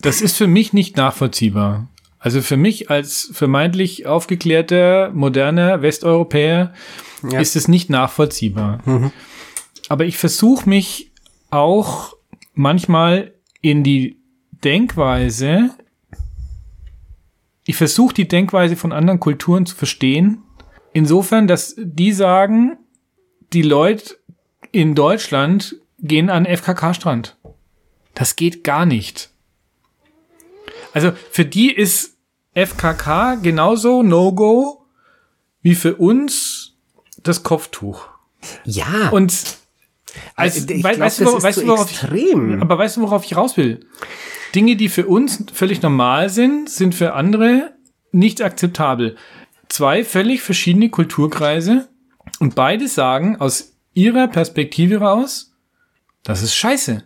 Speaker 1: das ist für mich nicht nachvollziehbar. Also für mich als vermeintlich aufgeklärter, moderner Westeuropäer ja. ist es nicht nachvollziehbar. Mhm. Aber ich versuche mich auch manchmal in die Denkweise, ich versuche die Denkweise von anderen Kulturen zu verstehen, insofern, dass die sagen, die Leute in Deutschland gehen an FKK-Strand. Das geht gar nicht. Also für die ist FKK genauso No-Go wie für uns das Kopftuch.
Speaker 2: Ja.
Speaker 1: Und also ich weißt, glaub, weißt du, weißt worauf extrem. ich, aber weißt du, worauf ich raus will? Dinge, die für uns völlig normal sind, sind für andere nicht akzeptabel. Zwei völlig verschiedene Kulturkreise und beide sagen aus ihrer Perspektive raus, das ist scheiße.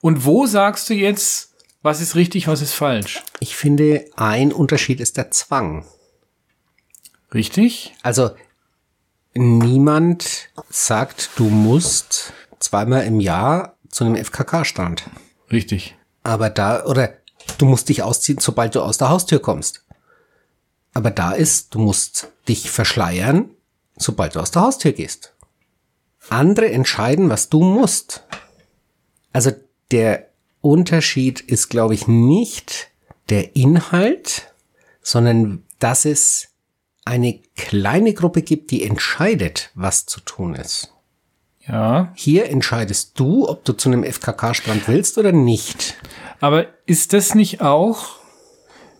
Speaker 1: Und wo sagst du jetzt, was ist richtig, was ist falsch?
Speaker 2: Ich finde, ein Unterschied ist der Zwang.
Speaker 1: Richtig?
Speaker 2: Also niemand sagt, du musst zweimal im Jahr zu einem FKK-Stand.
Speaker 1: Richtig.
Speaker 2: Aber da, oder du musst dich ausziehen, sobald du aus der Haustür kommst. Aber da ist, du musst dich verschleiern, sobald du aus der Haustür gehst. Andere entscheiden, was du musst. Also der Unterschied ist, glaube ich, nicht der Inhalt, sondern dass es eine kleine Gruppe gibt, die entscheidet, was zu tun ist.
Speaker 1: Ja.
Speaker 2: Hier entscheidest du, ob du zu einem FKK-Strand willst oder nicht.
Speaker 1: Aber ist das nicht auch,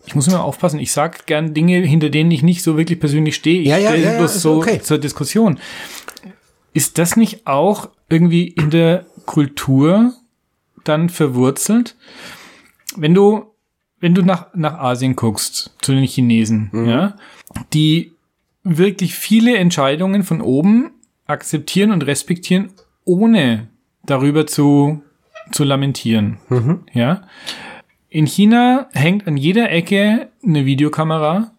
Speaker 1: ich muss immer aufpassen, ich sage gern Dinge, hinter denen ich nicht so wirklich persönlich stehe. Ich
Speaker 2: Ja, ja,
Speaker 1: stelle
Speaker 2: ja,
Speaker 1: bloß so
Speaker 2: okay.
Speaker 1: zur Diskussion. Ist das nicht auch irgendwie in der Kultur dann verwurzelt? Wenn du, wenn du nach, nach Asien guckst, zu den Chinesen,
Speaker 2: Mhm.
Speaker 1: ja, die wirklich viele Entscheidungen von oben akzeptieren und respektieren, ohne darüber zu, zu lamentieren.
Speaker 2: Mhm.
Speaker 1: Ja. In China hängt an jeder Ecke eine Videokamera.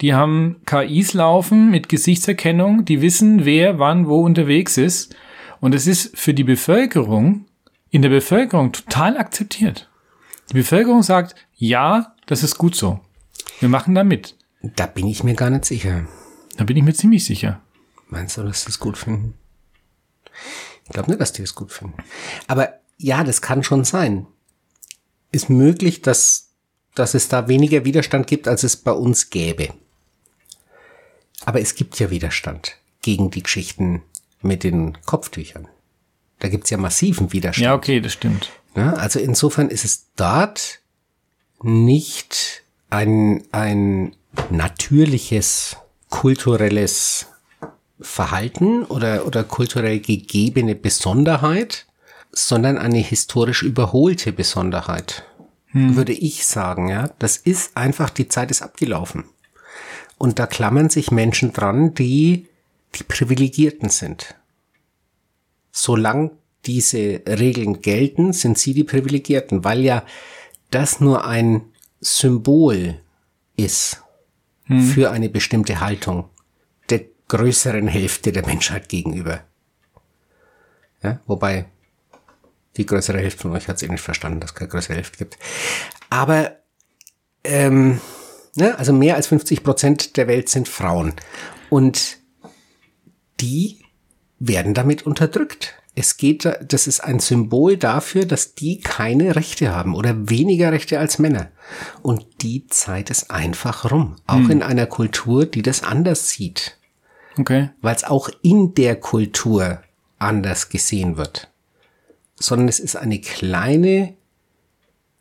Speaker 1: Die haben KIs laufen mit Gesichtserkennung, die wissen, wer wann wo unterwegs ist. Und es ist für die Bevölkerung, in der Bevölkerung total akzeptiert. Die Bevölkerung sagt, ja, das ist gut so. Wir machen da mit.
Speaker 2: Da bin ich mir gar nicht sicher.
Speaker 1: Da bin ich mir ziemlich sicher.
Speaker 2: Meinst du, dass sie es gut finden? Ich glaube nicht, dass die es gut finden. Aber ja, das kann schon sein. Ist möglich, dass, dass es da weniger Widerstand gibt, als es bei uns gäbe. Aber es gibt ja Widerstand gegen die Geschichten mit den Kopftüchern. Da gibt's ja massiven Widerstand.
Speaker 1: Ja, okay, das stimmt.
Speaker 2: Ja, also insofern ist es dort nicht ein, ein natürliches kulturelles Verhalten oder, oder kulturell gegebene Besonderheit, sondern eine historisch überholte Besonderheit, würde ich sagen. Ja, das ist einfach, die Zeit ist abgelaufen. Und da klammern sich Menschen dran, die die Privilegierten sind. Solange diese Regeln gelten, sind sie die Privilegierten, weil ja das nur ein Symbol ist für eine bestimmte Haltung der größeren Hälfte der Menschheit gegenüber. Ja, wobei die größere Hälfte von euch hat es eh nicht verstanden, dass es keine größere Hälfte gibt. Aber ähm, ne, also mehr als 50 Prozent der Welt sind Frauen. Und die werden damit unterdrückt. Es geht, da- das ist ein Symbol dafür, dass die keine Rechte haben oder weniger Rechte als Männer. Und die Zeit ist einfach rum. Auch in einer Kultur, die das anders sieht.
Speaker 1: Okay.
Speaker 2: Weil es auch in der Kultur anders gesehen wird. Sondern es ist eine kleine,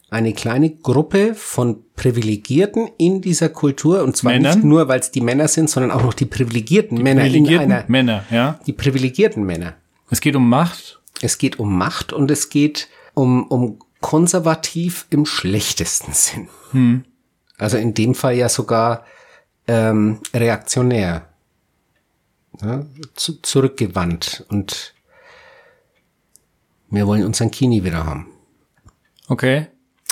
Speaker 2: eine kleine Gruppe von Privilegierten in dieser Kultur. Und zwar
Speaker 1: Männern?
Speaker 2: nicht nur, weil es die Männer sind, sondern auch noch die privilegierten Männer in
Speaker 1: Privilegierten
Speaker 2: einer,
Speaker 1: Männer, ja.
Speaker 2: die privilegierten Männer.
Speaker 1: Es geht um Macht.
Speaker 2: Es geht um Macht und es geht um, um konservativ im schlechtesten Sinn. Also in dem Fall ja sogar ähm, reaktionär. Ja, zu, zurückgewandt und wir wollen unseren Kini wieder haben.
Speaker 1: Okay.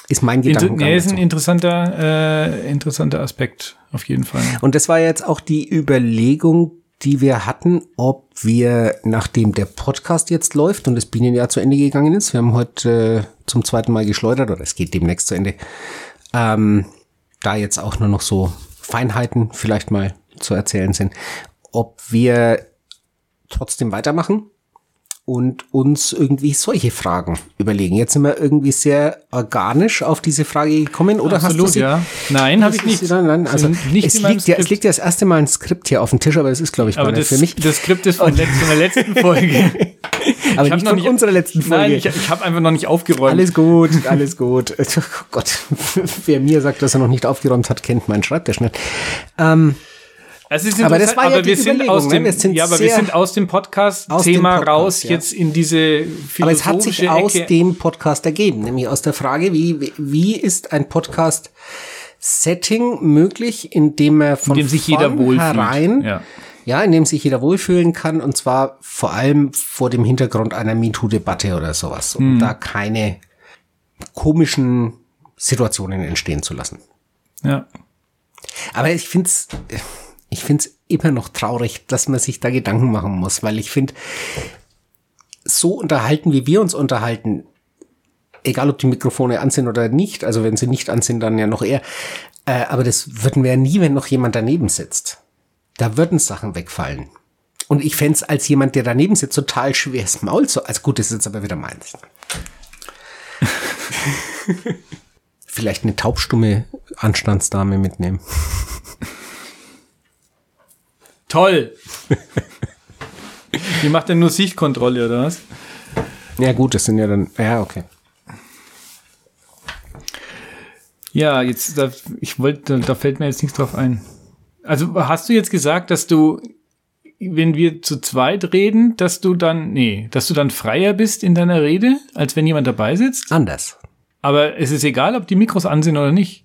Speaker 2: Ist mein Gedankengang.
Speaker 1: nee, ist ein interessanter, äh, interessanter Aspekt, auf jeden Fall.
Speaker 2: Und das war jetzt auch die Überlegung, die wir hatten, ob wir, nachdem der Podcast jetzt läuft und das Bienenjahr zu Ende gegangen ist, wir haben heute äh, zum zweiten Mal geschleudert oder es geht demnächst zu Ende, ähm, da jetzt auch nur noch so Feinheiten vielleicht mal zu erzählen sind, ob wir trotzdem weitermachen und uns irgendwie solche Fragen überlegen. Jetzt sind wir irgendwie sehr organisch auf diese Frage gekommen, oder hast du
Speaker 1: Absolut,
Speaker 2: sie?
Speaker 1: ja. Nein, habe ich nicht.
Speaker 2: sie dann- Nein, also
Speaker 1: nicht
Speaker 2: es, liegt ja, es liegt ja das erste Mal ein Skript hier auf dem Tisch, aber das ist, glaube ich, gar nicht
Speaker 1: das,
Speaker 2: für mich.
Speaker 1: das Skript ist von, letz, von der letzten *laughs* Folge.
Speaker 2: aber
Speaker 1: ich
Speaker 2: nicht
Speaker 1: noch
Speaker 2: von
Speaker 1: nicht-
Speaker 2: unserer letzten Folge.
Speaker 1: Nein, ich, ich habe einfach noch nicht aufgeräumt.
Speaker 2: alles gut, *laughs* alles gut. Oh Gott, *laughs* wer mir sagt, dass er noch nicht aufgeräumt hat, kennt meinen Schreibtisch nicht. Ähm,
Speaker 1: Es ist
Speaker 2: Aber das war ja
Speaker 1: aber
Speaker 2: die
Speaker 1: wir sind aus
Speaker 2: ne?
Speaker 1: dem,
Speaker 2: Wir sind
Speaker 1: ja, aber wir sind aus dem Podcast-Thema
Speaker 2: Podcast,
Speaker 1: raus
Speaker 2: ja.
Speaker 1: jetzt in diese
Speaker 2: aber es hat sich
Speaker 1: philosophische
Speaker 2: aus
Speaker 1: Ecke.
Speaker 2: dem Podcast ergeben, nämlich aus der Frage, wie, wie- ist ein Podcast Setting möglich, in dem er von
Speaker 1: In dem sich jeder
Speaker 2: vornherein
Speaker 1: Ja.
Speaker 2: Ja, in dem sich jeder wohlfühlen kann und zwar vor allem vor dem Hintergrund einer MeToo-Debatte oder sowas, um da keine komischen Situationen entstehen zu lassen.
Speaker 1: Ja.
Speaker 2: Aber ich find's, ich find's immer noch traurig, dass man sich da Gedanken machen muss, weil ich finde, so unterhalten, wie wir uns unterhalten, egal ob die Mikrofone an sind oder nicht, also wenn sie nicht an sind, dann ja noch eher, äh, aber das würden wir ja nie, wenn noch jemand daneben sitzt. Da würden Sachen wegfallen. Und ich fände als jemand, der daneben sitzt, total schweres Maul zu. Also gut, das ist jetzt aber wieder meins. *laughs* Vielleicht eine taubstumme Anstandsdame mitnehmen. *laughs*
Speaker 1: Toll! Die macht denn nur Sichtkontrolle, oder was?
Speaker 2: Ja, gut, das sind ja dann. Ja, okay.
Speaker 1: Ja, jetzt, da, ich wollte, da fällt mir jetzt nichts drauf ein. Also hast du jetzt gesagt, dass du, wenn wir zu zweit reden, dass du dann, nee, dass du dann freier bist in deiner Rede, als wenn jemand dabei sitzt?
Speaker 2: Anders.
Speaker 1: Aber es ist egal, ob die Mikros an sind oder nicht.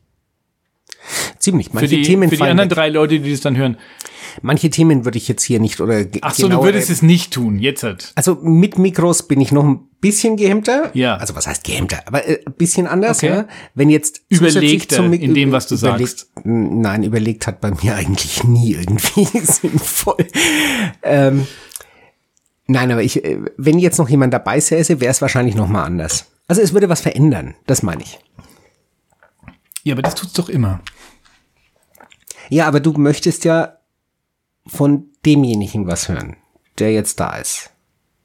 Speaker 2: Ziemlich.
Speaker 1: Manche für die, Themen für die anderen weg. drei Leute, die das dann hören.
Speaker 2: Manche Themen würde ich jetzt hier nicht oder
Speaker 1: Ach so, du würdest es nicht tun, jetzt halt.
Speaker 2: Also mit Mikros bin ich noch ein bisschen gehemmter.
Speaker 1: Ja.
Speaker 2: Also was heißt gehemmter? Aber äh, ein bisschen anders, okay. ja. Wenn jetzt
Speaker 1: überlegt in dem, was du sagst.
Speaker 2: Nein, überlegt hat bei mir *laughs* eigentlich nie irgendwie *laughs* sinnvoll. Ähm, nein, aber ich, äh, wenn jetzt noch jemand dabei säße, wäre es wahrscheinlich noch mal anders. Also es würde was verändern, das meine ich.
Speaker 1: Ja, aber das tut's doch immer.
Speaker 2: Ja, aber du möchtest ja von demjenigen was hören, der jetzt da ist.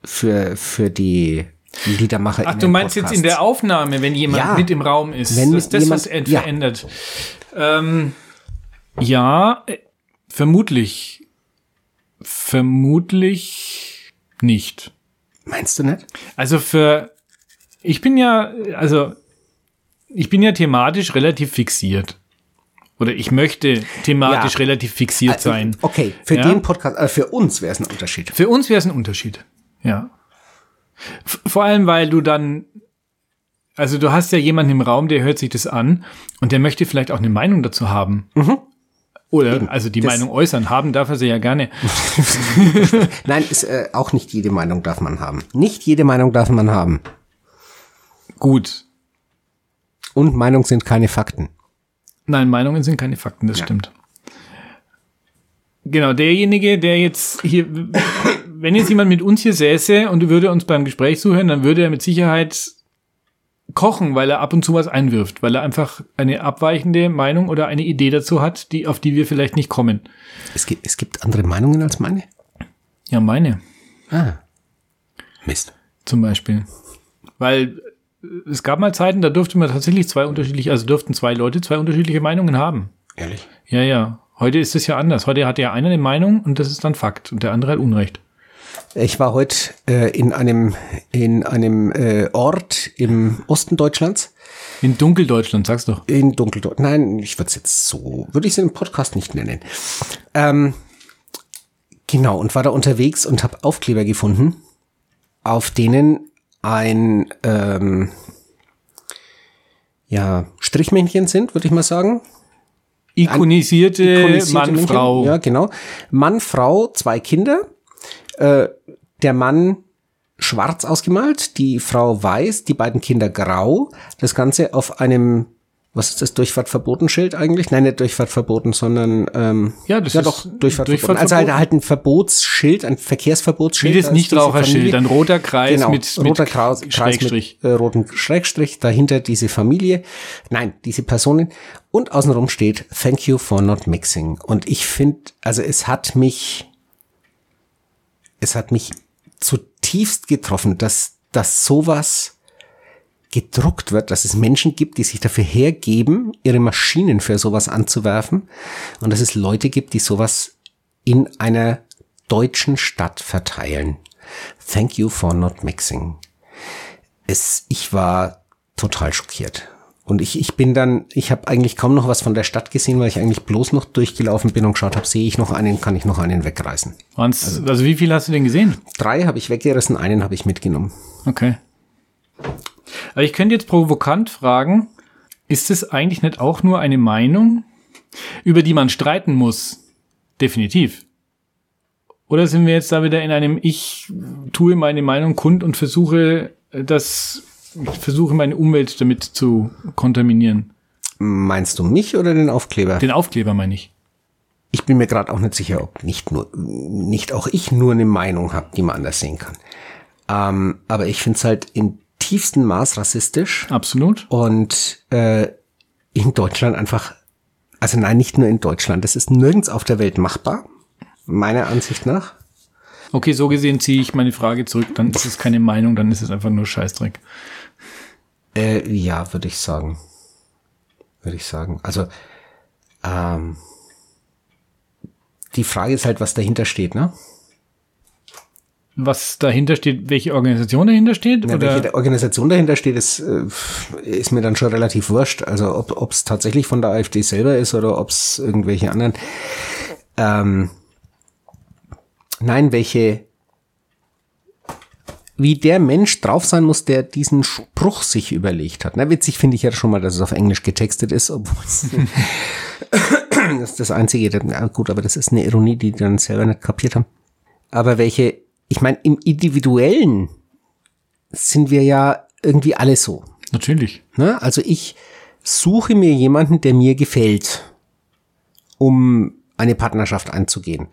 Speaker 2: Für, für die Liedermacher.
Speaker 1: Ach, du meinst Podcasts. jetzt in der Aufnahme, wenn jemand ja, mit im Raum ist.
Speaker 2: Wenn
Speaker 1: das ist das,
Speaker 2: jemand,
Speaker 1: was ja. verändert. Ähm, ja, äh, vermutlich. Vermutlich nicht.
Speaker 2: Meinst du nicht?
Speaker 1: Also für, ich bin ja, also, ich bin ja thematisch relativ fixiert. Oder ich möchte thematisch ja. relativ fixiert äh, sein.
Speaker 2: Okay, für ja? den Podcast, äh, für uns wäre es ein Unterschied.
Speaker 1: Für uns wäre es ein Unterschied, ja. F vor allem, weil du dann, also du hast ja jemanden im Raum, der hört sich das an und der möchte vielleicht auch eine Meinung dazu haben. Mhm. Oder Eben. also die das Meinung äußern. Haben darf er sie ja gerne. *laughs*
Speaker 2: Nein, ist, äh, auch nicht jede Meinung darf man haben. Nicht jede Meinung darf man haben.
Speaker 1: Gut.
Speaker 2: Und Meinung sind keine Fakten.
Speaker 1: Nein, Meinungen sind keine Fakten, das ja. stimmt. Genau, derjenige, der jetzt hier, wenn jetzt jemand mit uns hier säße und würde uns beim Gespräch zuhören, dann würde er mit Sicherheit kochen, weil er ab und zu was einwirft, weil er einfach eine abweichende Meinung oder eine Idee dazu hat, die, auf die wir vielleicht nicht kommen.
Speaker 2: Es gibt, es gibt andere Meinungen als meine?
Speaker 1: Ja, meine.
Speaker 2: Ah. Mist.
Speaker 1: Zum Beispiel. Weil es gab mal Zeiten, da durfte man tatsächlich zwei unterschiedliche, also durften zwei Leute zwei unterschiedliche Meinungen haben.
Speaker 2: Ehrlich?
Speaker 1: Ja, ja. Heute ist es ja anders. Heute hat ja einer eine Meinung und das ist dann Fakt und der andere hat Unrecht.
Speaker 2: Ich war heute äh, in einem in einem äh, Ort im Osten Deutschlands.
Speaker 1: In Dunkeldeutschland, sag's doch.
Speaker 2: In Dunkeldeutschland. Nein, ich würde es jetzt so, würde ich es im Podcast nicht nennen. Ähm, genau, und war da unterwegs und habe Aufkleber gefunden, auf denen ein ähm, ja, Strichmännchen sind, würde ich mal sagen.
Speaker 1: Ikonisierte, ikonisierte Mann, Männchen. Frau.
Speaker 2: Ja, genau. Mann, Frau, zwei Kinder. Äh, der Mann schwarz ausgemalt, die Frau weiß, die beiden Kinder grau. Das Ganze auf einem was ist das Durchfahrtverbotenschild eigentlich? Nein, nicht Durchfahrtverboten, sondern ähm,
Speaker 1: ja, das
Speaker 2: ja
Speaker 1: ist
Speaker 2: doch Durchfahrtverboten. Durchfahrt also halt, halt ein Verbotsschild, ein Verkehrsverbotsschild.
Speaker 1: Wie das Nichtraucherschild, ein roter Kreis
Speaker 2: genau,
Speaker 1: mit,
Speaker 2: roter mit Kreis, Schrägstrich. Mit, äh, roten Schrägstrich, dahinter diese Familie, nein, diese Personen und außenrum steht Thank you for not mixing. Und ich finde, also es hat mich, es hat mich zutiefst getroffen, dass dass sowas gedruckt wird, dass es Menschen gibt, die sich dafür hergeben, ihre Maschinen für sowas anzuwerfen und dass es Leute gibt, die sowas in einer deutschen Stadt verteilen. Thank you for not mixing. Es, ich war total schockiert. Und ich, ich bin dann, ich habe eigentlich kaum noch was von der Stadt gesehen, weil ich eigentlich bloß noch durchgelaufen bin und geschaut habe, sehe ich noch einen, kann ich noch einen wegreißen.
Speaker 1: Also, also wie viel hast du denn gesehen?
Speaker 2: Drei habe ich weggerissen, einen habe ich mitgenommen.
Speaker 1: Okay. Aber ich könnte jetzt provokant fragen, ist es eigentlich nicht auch nur eine Meinung, über die man streiten muss? Definitiv. Oder sind wir jetzt da wieder in einem Ich tue meine Meinung kund und versuche das, versuche meine Umwelt damit zu kontaminieren?
Speaker 2: Meinst du mich oder den Aufkleber?
Speaker 1: Den Aufkleber meine ich.
Speaker 2: Ich bin mir gerade auch nicht sicher, ob nicht nur, nicht auch ich nur eine Meinung habe, die man anders sehen kann. Ähm, aber ich finde es halt im tiefsten Maß rassistisch.
Speaker 1: Absolut.
Speaker 2: Und äh, in Deutschland einfach, also nein, nicht nur in Deutschland, das ist nirgends auf der Welt machbar, meiner Ansicht nach.
Speaker 1: Okay, so gesehen ziehe ich meine Frage zurück. Dann ist es keine Meinung, dann ist es einfach nur Scheißdreck.
Speaker 2: Äh, ja, würde ich sagen. Würde ich sagen. Also, ähm, die Frage ist halt, was dahinter steht, ne?
Speaker 1: Was dahinter steht, welche Organisation dahinter steht?
Speaker 2: Ja,
Speaker 1: oder?
Speaker 2: welche Organisation dahinter steht, ist, äh, ist mir dann schon relativ wurscht. Also ob es tatsächlich von der AfD selber ist oder ob es irgendwelche anderen. Ähm, nein, welche wie der Mensch drauf sein muss, der diesen Spruch sich überlegt hat. Na, witzig finde ich ja schon mal, dass es auf Englisch getextet ist, obwohl es *laughs* das ist das Einzige, gut, aber das ist eine Ironie, die die dann selber nicht kapiert haben. Aber welche, ich meine, im Individuellen sind wir ja irgendwie alle so.
Speaker 1: Natürlich.
Speaker 2: Ne? Also ich suche mir jemanden, der mir gefällt, um eine Partnerschaft einzugehen.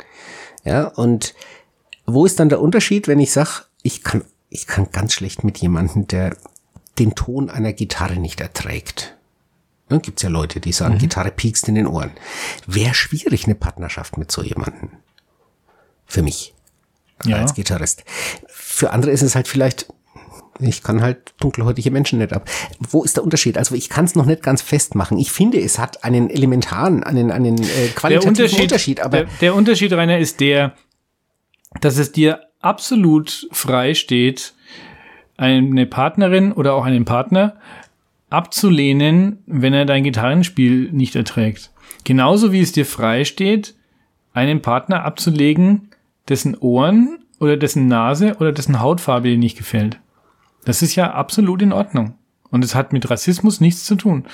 Speaker 2: Ja, und wo ist dann der Unterschied, wenn ich sage, ich kann, ich kann ganz schlecht mit jemandem, der den Ton einer Gitarre nicht erträgt. Ne, gibt's ja Leute, die sagen, mhm. Gitarre piekst in den Ohren. Wäre schwierig, eine Partnerschaft mit so jemandem. Für mich. Ja. Als Gitarrist. Für andere ist es halt vielleicht, ich kann halt dunkelhäutige Menschen nicht ab. Wo ist der Unterschied? Also ich kann es noch nicht ganz festmachen. Ich finde, es hat einen elementaren, einen, einen äh, qualitativen der Unterschied, Unterschied aber
Speaker 1: der, der Unterschied, Rainer, ist der, dass es dir absolut frei steht, eine Partnerin oder auch einen Partner abzulehnen, wenn er dein Gitarrenspiel nicht erträgt. Genauso wie es dir frei steht, einen Partner abzulegen, dessen Ohren oder dessen Nase oder dessen Hautfarbe dir nicht gefällt. Das ist ja absolut in Ordnung. Und es hat mit Rassismus nichts zu tun,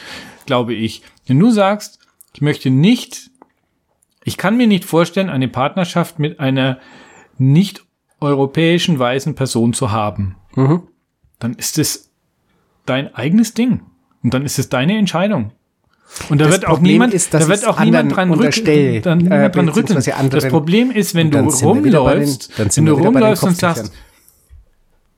Speaker 1: glaube ich. Wenn du sagst, ich möchte nicht, ich kann mir nicht vorstellen, eine Partnerschaft mit einer nicht europäischen weißen Person zu haben, mhm. dann ist es dein eigenes Ding. Und dann ist es deine Entscheidung. Und da das wird auch Problem niemand, ist, da wird auch niemand dran, rück, dann niemand äh, dran rütteln. Das Problem ist, wenn du rumläufst, den, wenn du rumläufst und sagst,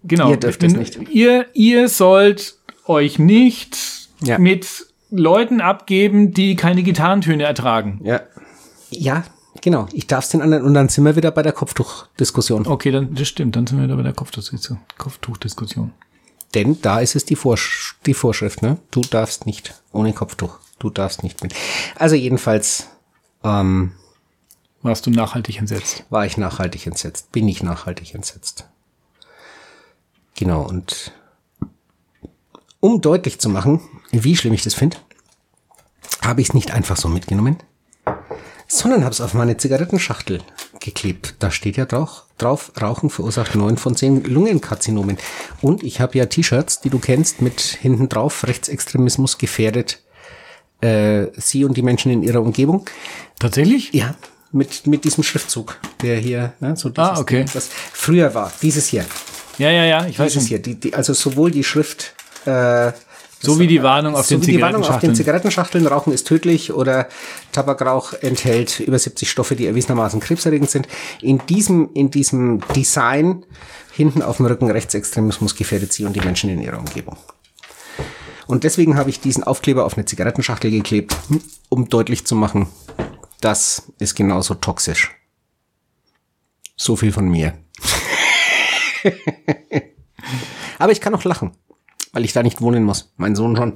Speaker 1: genau, ihr, wenn, ihr, ihr sollt euch nicht ja. mit Leuten abgeben, die keine Gitarrentöne ertragen.
Speaker 2: Ja. Ja, Genau, ich darf es den anderen und dann sind wir wieder bei der Kopftuchdiskussion.
Speaker 1: Okay, dann das stimmt, dann sind wir wieder bei der Kopftuchdiskussion.
Speaker 2: Denn da ist es die, Vorsch die Vorschrift, ne? Du darfst nicht ohne Kopftuch. Du darfst nicht mit. Also jedenfalls ähm,
Speaker 1: warst du nachhaltig entsetzt.
Speaker 2: War ich nachhaltig entsetzt? Bin ich nachhaltig entsetzt? Genau und um deutlich zu machen, wie schlimm ich das finde, habe ich es nicht einfach so mitgenommen, sondern habe es auf meine Zigarettenschachtel geklebt. Da steht ja drauf, drauf Rauchen verursacht neun von zehn Lungenkarzinomen. Und ich habe ja T-Shirts, die du kennst, mit hinten drauf Rechtsextremismus gefährdet äh, sie und die Menschen in ihrer Umgebung.
Speaker 1: Tatsächlich?
Speaker 2: Ja, mit, mit diesem Schriftzug, der hier, ne, so
Speaker 1: dieses ah, okay.
Speaker 2: Was früher war, dieses hier.
Speaker 1: Ja, ja, ja, ich
Speaker 2: dieses weiß schon. hier, die, die, also sowohl die Schrift äh,
Speaker 1: so wie die Warnung auf so den Zigarettenschachteln. auf den
Speaker 2: Zigarettenschachteln, Rauchen ist tödlich oder Tabakrauch enthält über 70 Stoffe, die erwiesenermaßen krebserregend sind. In diesem, in diesem Design hinten auf dem Rücken Rechtsextremismus gefährdet sie und die Menschen in ihrer Umgebung. Und deswegen habe ich diesen Aufkleber auf eine Zigarettenschachtel geklebt, um deutlich zu machen, das ist genauso toxisch. So viel von mir. *laughs* Aber ich kann auch lachen weil ich da nicht wohnen muss. Mein Sohn schon.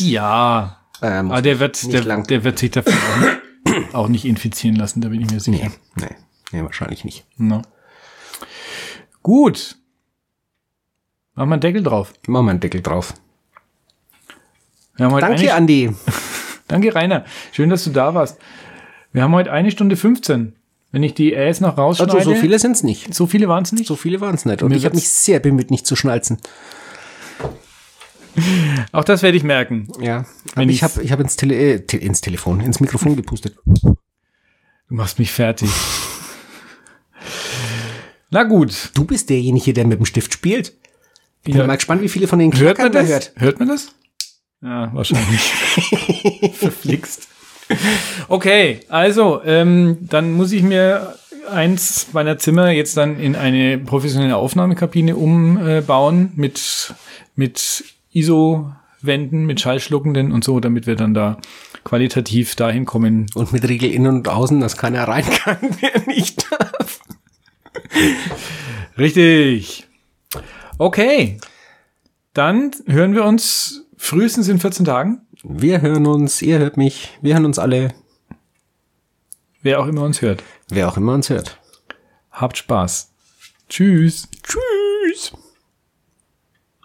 Speaker 1: Ja. Ähm, aber der wird, der, der, wird sich dafür auch nicht, *coughs* auch nicht, infizieren lassen, da bin ich mir sicher.
Speaker 2: Nee, nee, nee wahrscheinlich nicht.
Speaker 1: No. Gut. Machen wir einen Deckel drauf.
Speaker 2: Machen wir einen Deckel drauf.
Speaker 1: Danke,
Speaker 2: eine, Andi. *laughs*
Speaker 1: Danke, Rainer. Schön, dass du da warst. Wir haben heute eine Stunde 15. Wenn ich die Äs noch rausschneide.
Speaker 2: Also so viele sind es nicht.
Speaker 1: So viele waren es nicht?
Speaker 2: So viele waren es nicht. Und ich habe mich sehr bemüht, nicht zu schnalzen.
Speaker 1: Auch das werde ich merken.
Speaker 2: Ja. Wenn ich habe ich hab ins, Tele äh, ins Telefon, ins Mikrofon gepustet.
Speaker 1: Du machst mich fertig. *laughs* Na gut.
Speaker 2: Du bist derjenige, der mit dem Stift spielt. Ich
Speaker 1: bin
Speaker 2: ja. mal gespannt, wie viele von den
Speaker 1: hört man das? hört. Hört man das? Ja, wahrscheinlich. *laughs* Verflixt. Okay, also, ähm, dann muss ich mir eins meiner Zimmer jetzt dann in eine professionelle Aufnahmekabine umbauen mit, mit ISO-Wänden, mit Schallschluckenden und so, damit wir dann da qualitativ dahin kommen.
Speaker 2: Und mit Riegel innen und außen, dass keiner rein kann, *laughs* der nicht darf.
Speaker 1: Richtig. Okay. Dann hören wir uns frühestens in 14 Tagen.
Speaker 2: Wir hören uns, ihr hört mich, wir hören uns alle.
Speaker 1: Wer auch immer uns hört.
Speaker 2: Wer auch immer uns hört.
Speaker 1: Habt Spaß. Tschüss.
Speaker 2: Tschüss.